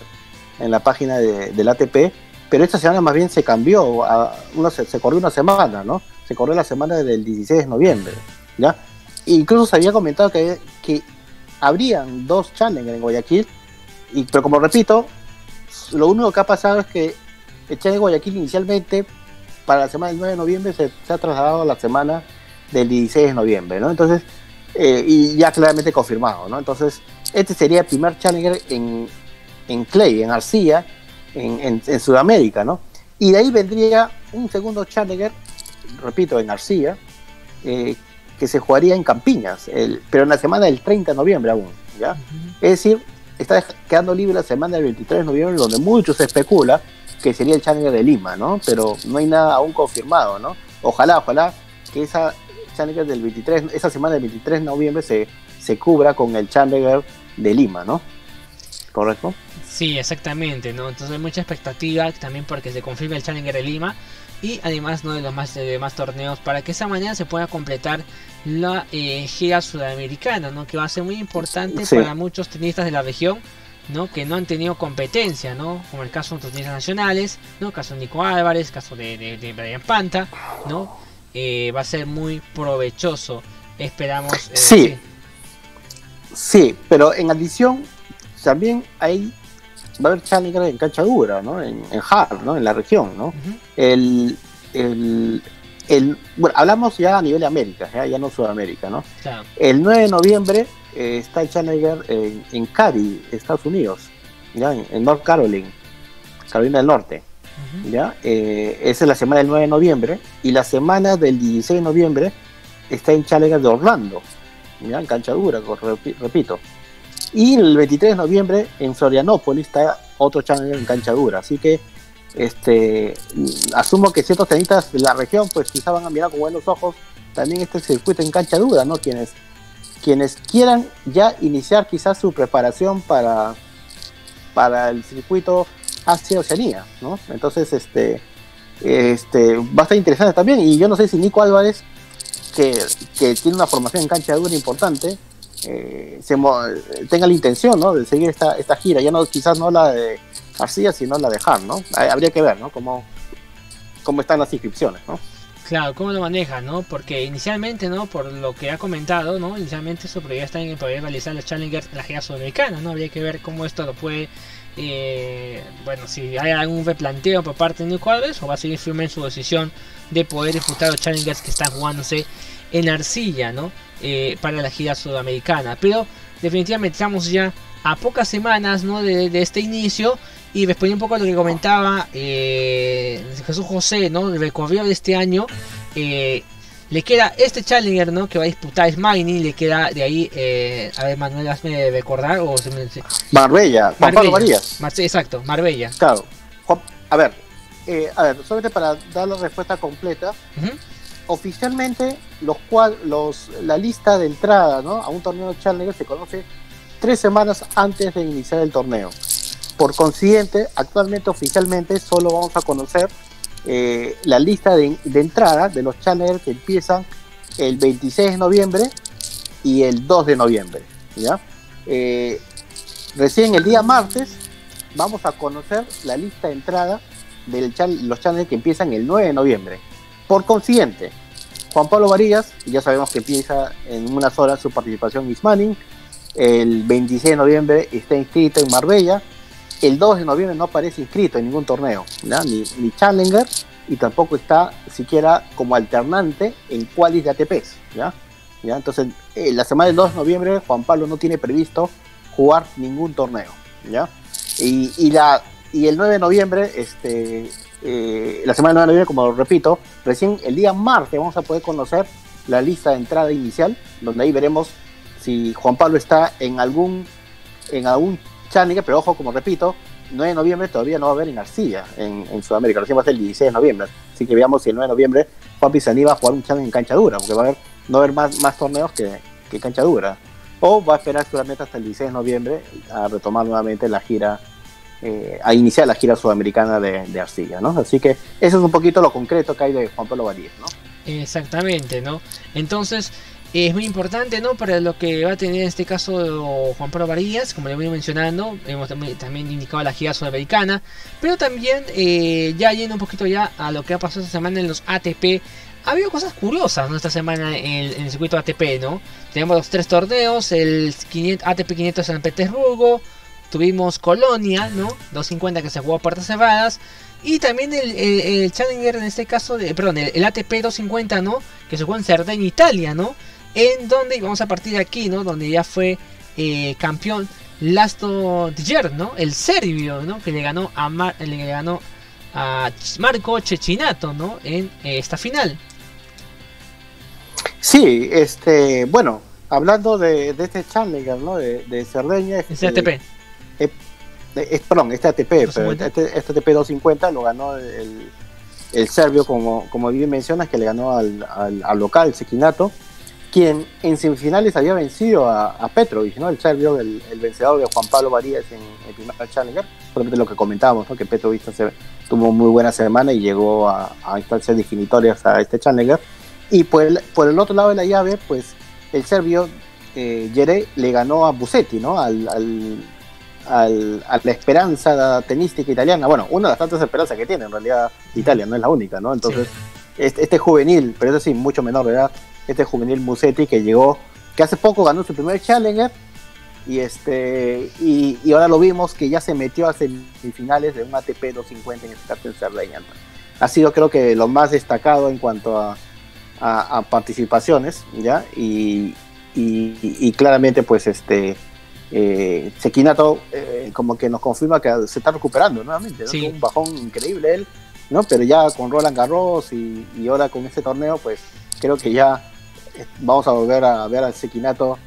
Speaker 4: en la página de, del ATP, pero esta semana más bien se cambió, a, uno se, corrió una semana, ¿no? Se corrió la semana del 16 de noviembre, ¿ya? incluso se había comentado que, que habrían dos challenges en Guayaquil, y, pero como repito, lo único que ha pasado es que el Challenge Guayaquil inicialmente para la semana del 9 de noviembre se, ha trasladado a la semana del 16 de noviembre, ¿no? Entonces, eh, y ya claramente confirmado, ¿no? Entonces, este sería el primer Challenger en, en Clay, en Arcilla, en, en, Sudamérica, ¿no? Y de ahí vendría un segundo Challenger, repito, en Arcilla, eh, que se jugaría en Campiñas, el, pero en la semana del 30 de noviembre aún, ¿ya? Es decir, está quedando libre la semana del 23 de noviembre, donde mucho se especula que sería el Challenger de Lima, ¿no? Pero no hay nada aún confirmado, ¿no? Ojalá, ojalá que esa Challenger del 23, esa semana del 23 de noviembre se, se cubra con el Challenger de Lima, ¿no? ¿correcto?
Speaker 3: Sí, exactamente, ¿no? Entonces hay mucha expectativa también porque se confirma el Challenger de Lima y además no de los más de más torneos para que esa manera se pueda completar la eh, gira sudamericana, ¿no? Que va a ser muy importante
Speaker 4: Sí.
Speaker 3: para muchos tenistas de la región, ¿no? Que no han tenido competencia, ¿no? Como el caso de otros tenistas nacionales, ¿no? Caso de Nico Álvarez, caso de, de, de Brian Panta, ¿no? Eh, va a ser muy provechoso. Esperamos. eh,
Speaker 4: Sí. Sí, pero en adición también hay va a haber Challenger en cancha dura, ¿no? En, en Hard, ¿no? En la región, ¿no? El, el, el- bueno, hablamos ya a nivel de América, ya, ya no Sudamérica, ¿no?
Speaker 3: Claro.
Speaker 4: El 9 de noviembre eh, está el Challenger en, en Cary, Estados Unidos, ya en, en North Carolina, Carolina del Norte, ya. Eh, esa es la semana del 9 de noviembre y la semana del 16 de noviembre está en Challenger de Orlando, ya en cancha dura, repito. Y el 23 de noviembre en Florianópolis está otro Challenger en cancha dura, así que este asumo que ciertos tenistas de la región pues quizá van a mirar con buenos ojos también este circuito en cancha dura, ¿no? Quienes quienes quieran ya iniciar quizás su preparación para para el circuito Asia Oceanía, ¿no? Entonces este este va a estar interesante también y yo no sé si Nico Álvarez que, que tiene una formación en cancha dura importante eh, se tenga la intención ¿no? de seguir esta, esta gira, ya no quizás no la de García, sino la de ¿no? Ha- Habría que ver, ¿no? Cómo, cómo están las inscripciones, ¿no?
Speaker 3: Claro, cómo lo maneja, ¿no? Porque inicialmente, ¿no? Por lo que ha comentado, ¿no? Inicialmente su proyecto está en poder realizar los Challengers en la gira sudamericana, ¿no? Habría que ver cómo esto lo puede, eh, bueno, si hay algún replanteo por parte de Nico Alves o va a seguir firme en su decisión de poder disputar los Challengers que están jugándose en arcilla, ¿no? Eh, para la gira sudamericana. Pero definitivamente estamos ya a pocas semanas, ¿no? De, de este inicio y respondiendo un poco a lo que comentaba eh, Jesús José, ¿no? El recorrido de este año. eh, le queda este Challenger, ¿no? Que va a disputar es Mining. Le queda de ahí, eh, a ver, Manuel, hazme recordar. O se me-
Speaker 4: Marbella, Juan Pablo Varías.
Speaker 3: Marse- exacto, Marbella.
Speaker 4: Claro. A ver, eh, a ver, solamente para dar la respuesta completa, oficialmente los cual, los, la lista de entrada ¿no? a un torneo de Challenger se conoce tres semanas antes de iniciar el torneo. Por consiguiente, actualmente oficialmente solo vamos a conocer eh, la lista de, entrada de los Challenger que empiezan el 26 de noviembre y el 2 de noviembre. ¿ya? Eh, recién el día martes vamos a conocer la lista de entrada de los Challenger que empiezan el 9 de noviembre. Por consiguiente, Juan Pablo Varillas, ya sabemos que empieza en unas horas su participación en Miss Manning. El 26 de noviembre está inscrito en Marbella. El 2 de noviembre no aparece inscrito en ningún torneo, ¿ya? ni, ni Challenger, y tampoco está siquiera como alternante en qualis de ATPs. ¿ya? ¿Ya? Entonces, eh, la semana del 2 de noviembre, Juan Pablo no tiene previsto jugar ningún torneo. ¿ya? Y, y, la, y el 9 de noviembre, este, eh, la semana del 9 de noviembre, como repito, recién el día martes vamos a poder conocer la lista de entrada inicial, donde ahí veremos si Juan Pablo está en algún en algún Challenger, pero ojo, como repito, 9 de noviembre todavía no va a haber en Arcilla, en, en Sudamérica, recién va a ser el 16 de noviembre. Así que veamos si el 9 de noviembre Juan Pizani va a jugar un Challenger en cancha dura, porque va a haber, no va a haber más, más torneos que, que cancha dura. O va a esperar solamente hasta el 16 de noviembre a retomar nuevamente la gira eh, a iniciar la gira sudamericana de, de, Arcilla, ¿no? Así que eso es un poquito lo concreto que hay de Juan Pablo Varías, ¿no?
Speaker 3: Exactamente, ¿no? Entonces, es muy importante, ¿no? Para lo que va a tener en este caso Juan Pablo Varillas, como le voy mencionando, hemos también, indicado la gira sudamericana, pero también eh, ya yendo un poquito ya a lo que ha pasado esta semana en los ATP, ha habido cosas curiosas ¿no? esta semana en, el circuito ATP, ¿no? Tenemos los tres torneos, el 500, ATP 500 en San Petersburgo, tuvimos Colonia, ¿no? 250 que se jugó a puertas cerradas. Y también el, el, Challenger en este caso, de, perdón, el, el, ATP 250, ¿no? Que se jugó en Cerdeña, Italia, ¿no? En donde, vamos a partir de aquí, ¿no? Donde ya fue eh, campeón Lasto Djer, ¿no? El serbio, ¿no? Que le ganó a, Mar, le ganó a Marco Chechinato, ¿no? En eh, esta final.
Speaker 4: Sí, este, bueno, hablando de, de este Challenger, ¿no? De, de Cerdeña.
Speaker 3: Este, este ATP.
Speaker 4: Eh, eh, perdón, este ATP, pero este, este, ATP 250 lo ganó el, el serbio, como, como bien mencionas, que le ganó al, al, al local, el Sequinato. Quien en semifinales había vencido a, a Petrovic, ¿no? El serbio, el, el vencedor de Juan Pablo Varías en el primer Challenger, solamente lo que comentábamos, ¿no? Que Petrovic se, tuvo muy buena semana y llegó a, a instancias definitorias a este Challenger. Y por el, por el otro lado de la llave, pues el serbio eh, Yere le ganó a Busetti, ¿no? Al, al, al, a la esperanza tenística italiana. Bueno, una de las tantas esperanzas que tiene en realidad Italia, no es la única, ¿no? Entonces, este, este juvenil, pero eso sí, mucho menor de edad, este juvenil Musetti que llegó, que hace poco ganó su primer Challenger y este y, y ahora lo vimos que ya se metió a semifinales de un ATP 250 en este caso en Cerdeña. Ha sido creo que lo más destacado en cuanto a, a, a participaciones, ¿ya? Y, y, y, claramente pues este eh, Sekinato eh, como que nos confirma que se está recuperando nuevamente, ¿no?
Speaker 3: Sí.
Speaker 4: Un bajón increíble él, ¿no? Pero ya con Roland Garros y, y ahora con este torneo pues creo que ya vamos a volver a ver al Sekinato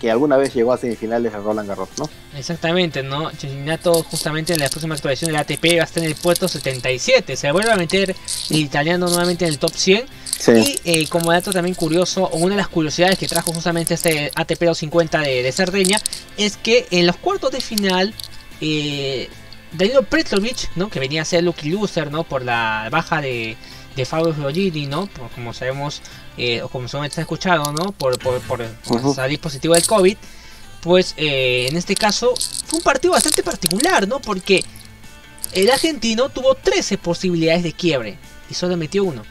Speaker 4: que alguna vez llegó a semifinales de Roland Garros, ¿no?
Speaker 3: Exactamente, ¿no? Cecchinato justamente en la próxima actualización del ATP va a estar en el puesto 77. Se vuelve a meter el italiano nuevamente en el top 100.
Speaker 4: Sí.
Speaker 3: Y eh, como dato también curioso, o una de las curiosidades que trajo justamente este ATP 250 de, de Cerdeña, es que en los cuartos de final, eh, Danilo Petrovic, ¿no? que venía a ser lucky loser, ¿no? por la baja de, de Fabio Giorgini, ¿no? Por, como sabemos, eh, o como se ha escuchado, ¿no? por, por, por, por salir positivo del COVID, pues eh, en este caso fue un partido bastante particular, ¿no? porque el argentino tuvo 13 posibilidades de quiebre y solo metió uno.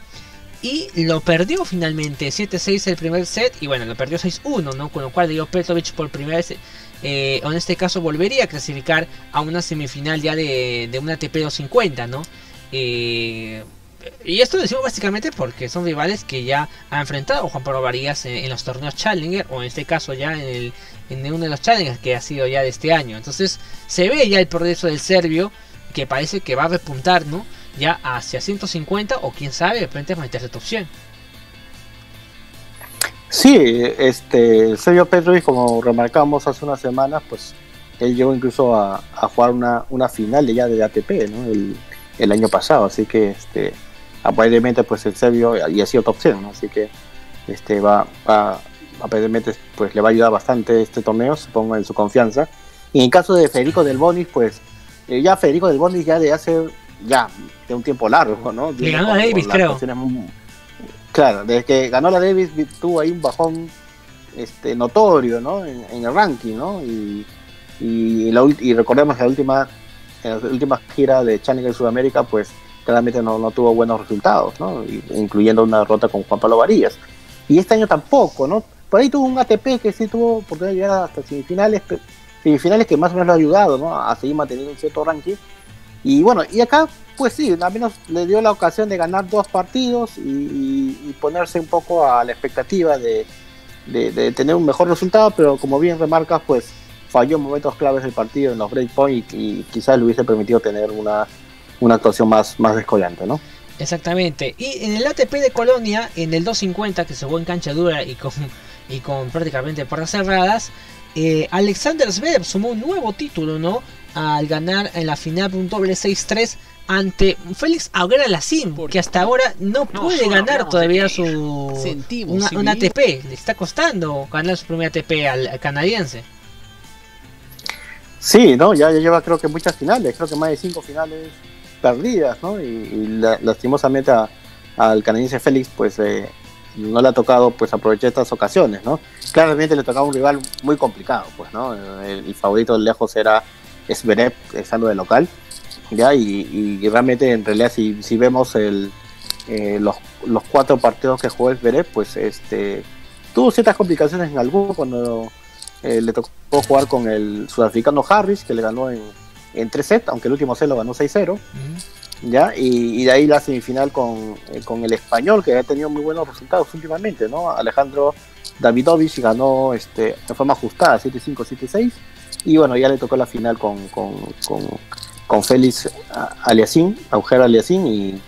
Speaker 3: Y lo perdió finalmente 7-6 el primer set y bueno, lo perdió 6-1, ¿no? Con lo cual Dio Petrovic por primera vez, eh, en este caso volvería a clasificar a una semifinal ya de, de una ATP 250, ¿no? Eh, y esto lo decimos básicamente porque son rivales que ya ha enfrentado Juan Pablo Varías en, los torneos Challenger o en este caso ya en, el, en uno de los Challengers que ha sido ya de este año. Entonces se ve ya el progreso del serbio que parece que va a repuntar, ¿no? Ya hacia 150 o quién sabe, de va a meterse top 100.
Speaker 4: Sí, este, Sergio Petrovic, como remarcamos hace unas semanas, pues él llegó incluso a, jugar una, una final de ya de ATP, ¿no? El año pasado, así que este, aparentemente pues el serbio y ha sido top 100, ¿no? Así que este va, va aparentemente pues le va a ayudar bastante este torneo, supongo en su confianza. Y en el caso de Federico Del Bonis, pues eh, ya Federico Del Bonis ya de hace ya de un tiempo largo, ¿no?
Speaker 3: Le ganó a Davis, creo.
Speaker 4: muy- Claro, desde que ganó la Davis vi- tuvo ahí un bajón este notorio, ¿no? En, en el ranking, ¿no? Y, y, la y recordemos que la última en la última gira de Challenger Sudamérica, pues claramente no, no tuvo buenos resultados, ¿no? Incluyendo una derrota con Juan Pablo Varillas. Y este año tampoco, ¿no? Por ahí tuvo un ATP que sí tuvo oportunidad de llegar hasta semifinales, semifinales que más o menos lo ha ayudado, ¿no? A seguir manteniendo un cierto ranking. Y bueno, y acá, pues sí, al menos le dio la ocasión de ganar dos partidos y, y- y ponerse un poco a la expectativa de, de- de tener un mejor resultado, pero como bien remarcas, pues falló en momentos claves del partido, en los breakpoints, y, y quizás le hubiese permitido tener una, una actuación más, más descollante, ¿no?
Speaker 3: Exactamente. Y en el ATP de Colonia, en el 250, que se jugó en cancha dura y con, y con prácticamente puertas cerradas, eh, Alexander Zverev sumó un nuevo título, ¿no? Al ganar en la final un doble 6-3 ante Félix Auguera Lassim, que hasta ahora no
Speaker 2: No,
Speaker 3: puede ganar todavía su
Speaker 1: Sentimos,
Speaker 3: una-
Speaker 1: ¿sí,
Speaker 3: un? ATP. Le está costando ganar su primer ATP al, al canadiense.
Speaker 4: Sí, ¿no? Ya, ya lleva creo que muchas finales, creo que más de cinco finales perdidas, ¿no? Y, y la- lastimosamente a- al canadiense Félix, pues eh, no le ha tocado pues aprovechar estas ocasiones, ¿no? Claramente le tocaba un rival muy complicado, pues, ¿no? El, favorito de lejos era Zverev, estando de local, ¿ya? Y, y realmente en realidad si, si vemos el, eh, los, los cuatro partidos que jugó Zverev, pues este tuvo ciertas complicaciones en algunos cuando eh, le tocó jugar con el sudafricano Harris, que le ganó en, en 3 sets, aunque el último set lo ganó 6-0, ¿ya? Y, y de ahí la semifinal con, eh, con el español, que ha tenido muy buenos resultados últimamente, ¿no? Alejandro Davidovich ganó este, de forma ajustada, 7-5, 7-6, y bueno, ya le tocó la final con, con, con, con Félix ah, Aliassime, Auger Aliassime, y,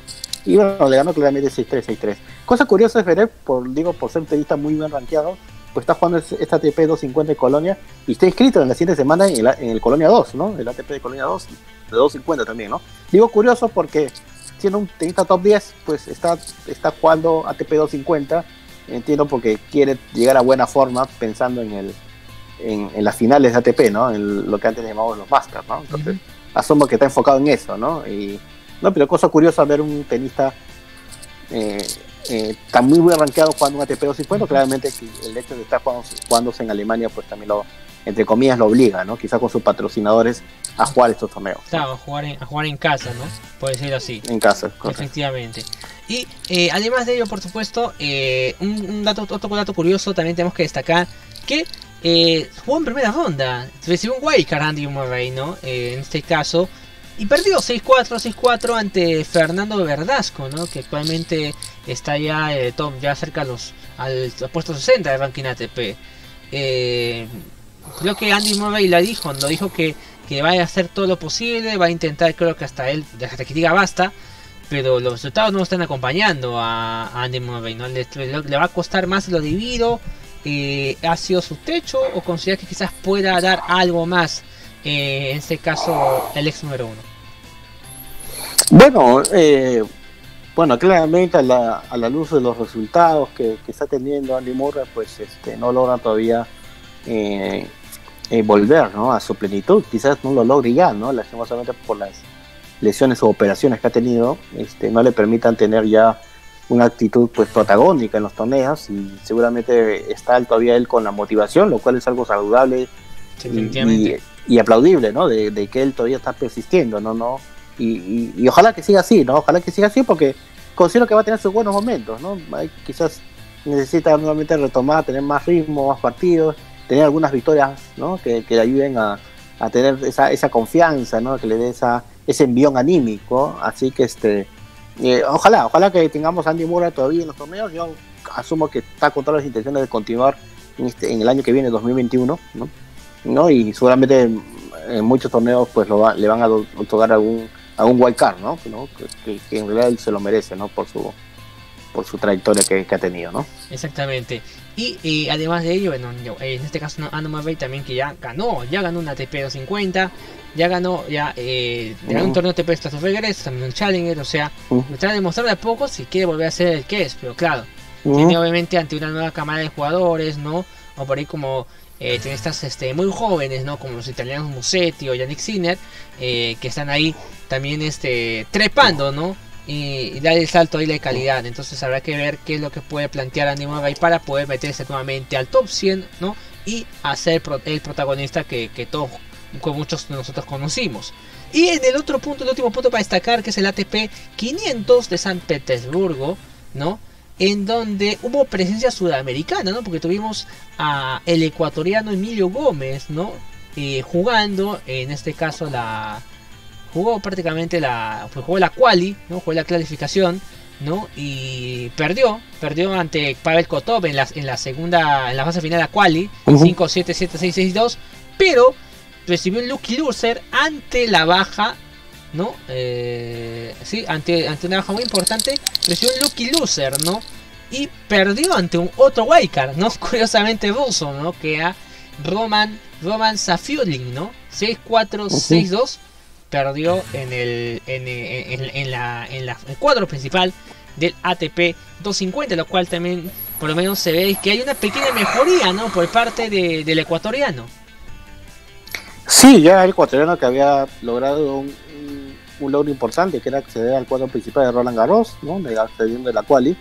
Speaker 4: y bueno, le ganó claramente 6-3, 6-3. Cosa curiosa es ver, por, digo, por ser un tenista muy bien rankeado, pues está jugando es- esta ATP 250 de Colonia y está inscrito en la siguiente semana en el, en el Colonia 2, ¿no? El ATP de Colonia 2, de 250 también, ¿no? Digo curioso porque siendo un tenista top 10, pues está, está jugando ATP 250 entiendo porque quiere llegar a buena forma pensando en el en, las finales de ATP, ¿no? En lo que antes llamábamos los Masters, ¿no? Entonces, asumo que está enfocado en eso, ¿no? Y, no, pero cosa curiosa ver un tenista eh, eh, tan muy bien rankeado jugando un ATP 250, claramente el hecho de estar jugando, jugándose en Alemania, pues también lo, entre comillas, lo obliga, ¿no? Quizá con sus patrocinadores a jugar estos torneos.
Speaker 3: Claro, a jugar en, a jugar en casa, ¿no? Puede ser así.
Speaker 4: En casa,
Speaker 3: Efectivamente. Y eh, además de ello, por supuesto, eh, un, dato, otro dato curioso también tenemos que destacar que eh, jugó en primera ronda. Recibió un wildcard Andy Murray, ¿no? en este caso. Y perdió 6-4, 6-4 ante Fernando Verdasco, ¿no? Que actualmente está ya top, ya cerca a los, al, puesto 60 de ranking ATP. creo que Andy Murray la dijo, lo dijo que que va a hacer todo lo posible, va a intentar, creo que hasta él, hasta que diga basta, pero los resultados no están acompañando a, Andy Murray, ¿no? Le, va a costar más lo debido, eh, ha sido su techo, o considera que quizás pueda dar algo más, eh, en este caso, el ex número uno.
Speaker 4: Bueno, eh, bueno, claramente a la, a la, luz de los resultados que, está teniendo Andy Murray, pues este, no logra todavía eh, eh, volver ¿no? a su plenitud. Quizás no lo logre ya, ¿no? lastimosamente por las lesiones o operaciones que ha tenido, este, no le permitan tener ya una actitud pues protagónica en los torneos y seguramente está todavía él con la motivación, lo cual es algo saludable y, aplaudible, ¿no? De, que él todavía está persistiendo, ¿no? no y, ojalá que siga así, ¿no? Ojalá que siga así porque considero que va a tener sus buenos momentos, ¿no? Quizás necesita nuevamente retomar, tener más ritmo, más partidos tener algunas victorias ¿no? que, le ayuden a, tener esa, esa confianza, ¿no? que le dé esa, ese envión anímico. Así que este eh, ojalá, ojalá que tengamos a Andy Mura todavía en los torneos. Yo asumo que está con todas las intenciones de continuar en, este, en el año que viene, 2021, ¿no? ¿no? Y seguramente en muchos torneos pues lo le van a otorgar algún, algún wild card, ¿no? Que, que, en realidad él se lo merece, ¿no? Por su por su trayectoria que, que ha tenido, ¿no?
Speaker 3: Exactamente. Y además de ello, bueno, en este caso Anna Murray también que ya ganó, ya ganó una ATP 250, ya ganó, ya eh, ganó un torneo ATP Stratosphere también un Challenger, o sea, me está demostrando de a poco si quiere volver a ser el que es, pero claro, tiene obviamente ante una nueva cámara de jugadores, ¿no? O por ahí como eh, tiene estas este, muy jóvenes, ¿no? Como los italianos Musetti o Yannick Sinner, eh, que están ahí también este, trepando, ¿no? y, dar el salto ahí de calidad. Entonces habrá que ver qué es lo que puede plantear Andy Murray para poder meterse nuevamente al top 100, ¿no? Y hacer el protagonista que, todos, con muchos de nosotros conocimos. Y en el otro punto, el último punto para destacar, que es el ATP 500 de San Petersburgo, ¿no? En donde hubo presencia sudamericana, ¿no? Porque tuvimos a el ecuatoriano Emilio Gómez, ¿no? Eh, jugando, en este caso, la, jugó prácticamente la pues jugó la quali, ¿no? Jugó la clasificación, ¿no? Y perdió, perdió ante Pavel Kotov en la, en la segunda en la fase final la quali, 5 7 7 6 6 2, pero recibió un lucky loser ante la baja ¿no? Eh, sí, ante, ante una baja muy importante, recibió un lucky loser, ¿no? Y perdió ante un otro wildcard, ¿no? Curiosamente ruso, ¿no? Que era Roman, Roman Safiulin, ¿no? 6-4, 6-2 perdió en el, en, la, en la, el cuadro principal del ATP 250, lo cual también por lo menos se ve que hay una pequeña mejoría ¿no? por parte del ecuatoriano.
Speaker 4: Sí, ya el ecuatoriano que había logrado un, logro importante, que era acceder al cuadro principal de Roland Garros, ¿no? accediendo de la quali,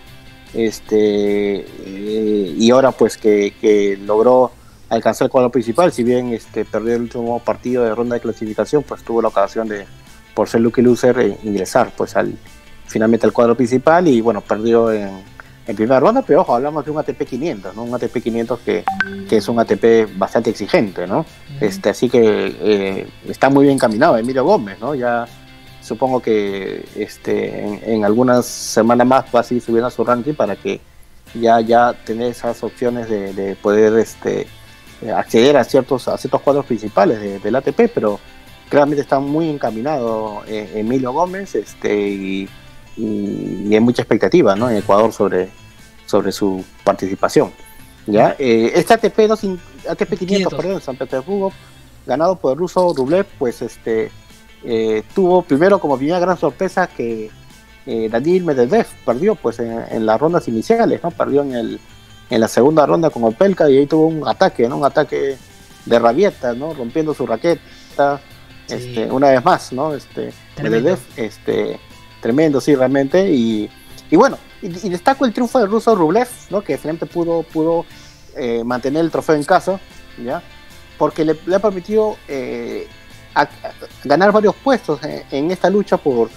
Speaker 4: este, eh, y ahora pues que, que logró alcanzar el cuadro principal, si bien este, perdió el último partido de ronda de clasificación, pues tuvo la ocasión de, por ser lucky loser, eh, ingresar pues al finalmente al cuadro principal y bueno, perdió en, en primera ronda, pero ojo, hablamos de un ATP 500, ¿no? Un ATP 500 que, que es un ATP bastante exigente, ¿no? este, así que eh, está muy bien caminado Emilio Gómez, ¿no? Ya supongo que este, en, algunas semanas más va a seguir subiendo a su ranking para que ya, ya tener esas opciones de, de poder este, acceder a ciertos, a ciertos cuadros principales del ATP, pero claramente está muy encaminado eh, Emilio Gómez este, y, hay mucha expectativa ¿no? en Ecuador sobre, sobre su participación. ¿ya? Eh, este ATP, ATP 500, perdón, en San Petersburgo, ganado por el ruso Rublev, pues este, tuvo primero como primera gran sorpresa que, eh, Daniel Medvedev perdió pues en, las rondas iniciales, ¿no? Perdió en el en la segunda ronda con Opelka y ahí tuvo un ataque, ¿no? Un ataque de rabieta, ¿no? Rompiendo su raqueta, este, una vez más, ¿no? Este, Medvedev, este, tremendo, sí, realmente, y, y bueno, y, destaco el triunfo del ruso Rublev, ¿no? Que finalmente pudo, pudo eh, mantener el trofeo en casa, ¿ya? Porque le, ha permitido eh, ganar varios puestos en, esta lucha por,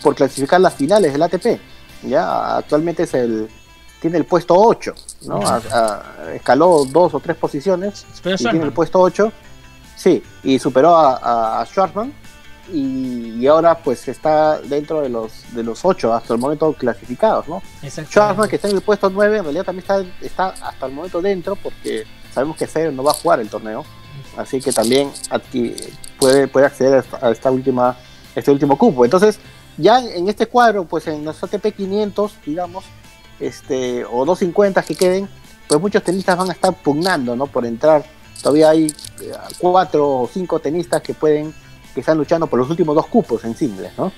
Speaker 4: por clasificar las finales del ATP, ¿ya? Actualmente es el tiene el puesto 8, ¿no? escaló dos o tres posiciones y tiene el puesto 8. Sí, y superó a, a Schwarzman y, ahora pues está dentro de los de los 8 hasta el momento clasificados, ¿no? Schwarzman que está en el puesto 9 en realidad también está, está hasta el momento dentro porque sabemos que Federer no va a jugar el torneo, así que también aquí puede, puede acceder a esta última este último cupo. Entonces, ya en este cuadro, pues en los ATP 500, digamos, este, o 250 que queden, pues muchos tenistas van a estar pugnando, ¿no? Por entrar. Todavía hay eh, cuatro o cinco tenistas que pueden, que están luchando por los últimos dos cupos en singles, ¿no?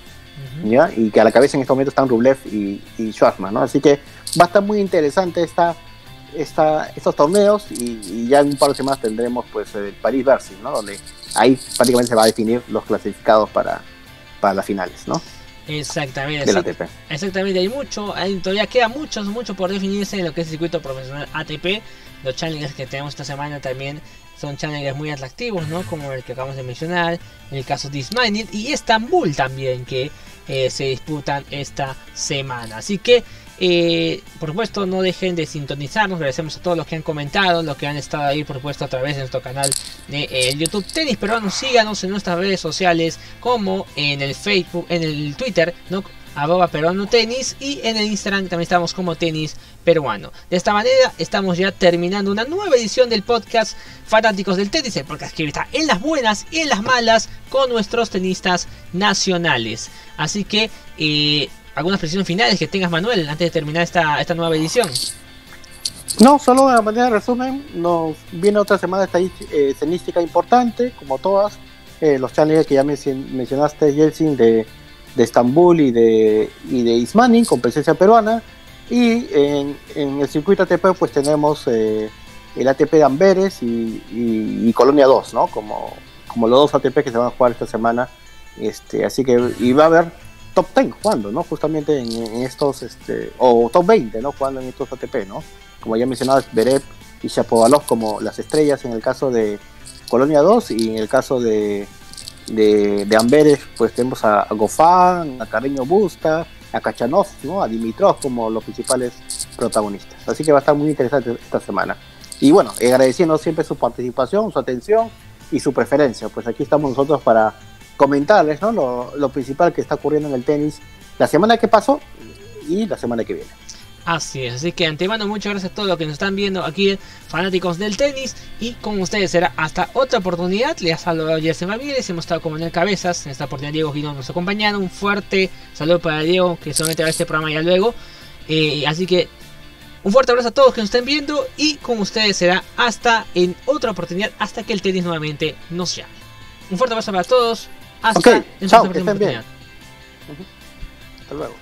Speaker 4: ¿Ya? Y que a la cabeza en este momento están Rublev y, y Schwarzman, ¿no? Así que va a estar muy interesante esta, esta, estos torneos y, ya en un par de semanas tendremos pues el París Bercy, ¿no? Donde ahí prácticamente se va a definir los clasificados para, para las finales, ¿no?
Speaker 3: Exactamente. Exactamente, hay mucho, hay, todavía queda mucho, mucho por definirse en lo que es el circuito profesional ATP. Los challengers que tenemos esta semana también son challengers muy atractivos, ¿no? Como el que acabamos de mencionar, en el caso de Disminded y Estambul también, que eh, se disputan esta semana. Así que eh, por supuesto, no dejen de sintonizarnos. Agradecemos a todos los que han comentado, los que han estado ahí, por supuesto, a través de nuestro canal de eh, YouTube Tenis Peruano. Síganos en nuestras redes sociales, como en el Facebook, en el Twitter, ¿no? arroba peruano tenis y en el Instagram también estamos como tenis peruano. De esta manera estamos ya terminando una nueva edición del podcast Fanáticos del Tenis, el podcast que está en las buenas y en las malas con nuestros tenistas nacionales. Así que eh, algunas precisiones finales que tengas, Manuel, antes de terminar esta, esta nueva edición.
Speaker 4: No, solo de manera de resumen, nos viene otra semana eh, escenística importante, como todas. Eh, los challenges que ya mencionaste, Yeltsin, de, de Estambul y de, y de Ismaning, con presencia peruana. Y en, el circuito ATP, pues tenemos eh, el ATP de Amberes y, Colonia 2, ¿no? Como, como los dos ATP que se van a jugar esta semana. Este, así que y va a haber top 10 jugando, ¿no? Justamente en, estos, este, o top 20, ¿no? Jugando en estos ATP, ¿no? Como ya mencionaba, Beret y Shapovalov como las estrellas en el caso de Colonia 2 y en el caso de, de, Amberes, pues tenemos a, Gofán, a Carreño Busta, a Kachanov, ¿no? A Dimitrov como los principales protagonistas. Así que va a estar muy interesante esta semana. Y bueno, agradeciendo siempre su participación, su atención y su preferencia. Pues aquí estamos nosotros para comentarles ¿no? lo, principal que está ocurriendo en el tenis la semana que pasó y la semana que viene.
Speaker 3: Así es, así que antemano muchas gracias a todos los que nos están viendo aquí, fanáticos del tenis, y con ustedes será hasta otra oportunidad. Les ha saludado Jesse Ramírez, hemos estado como en el cabezas, en esta oportunidad Diego Guino nos acompañaron, un fuerte saludo para Diego que solamente a este programa ya luego. Eh, así que un fuerte abrazo a todos que nos estén viendo y con ustedes será hasta en otra oportunidad, hasta que el tenis nuevamente nos llame. Un fuerte abrazo para todos, hasta
Speaker 4: okay, chao, que estén bien. Hasta luego.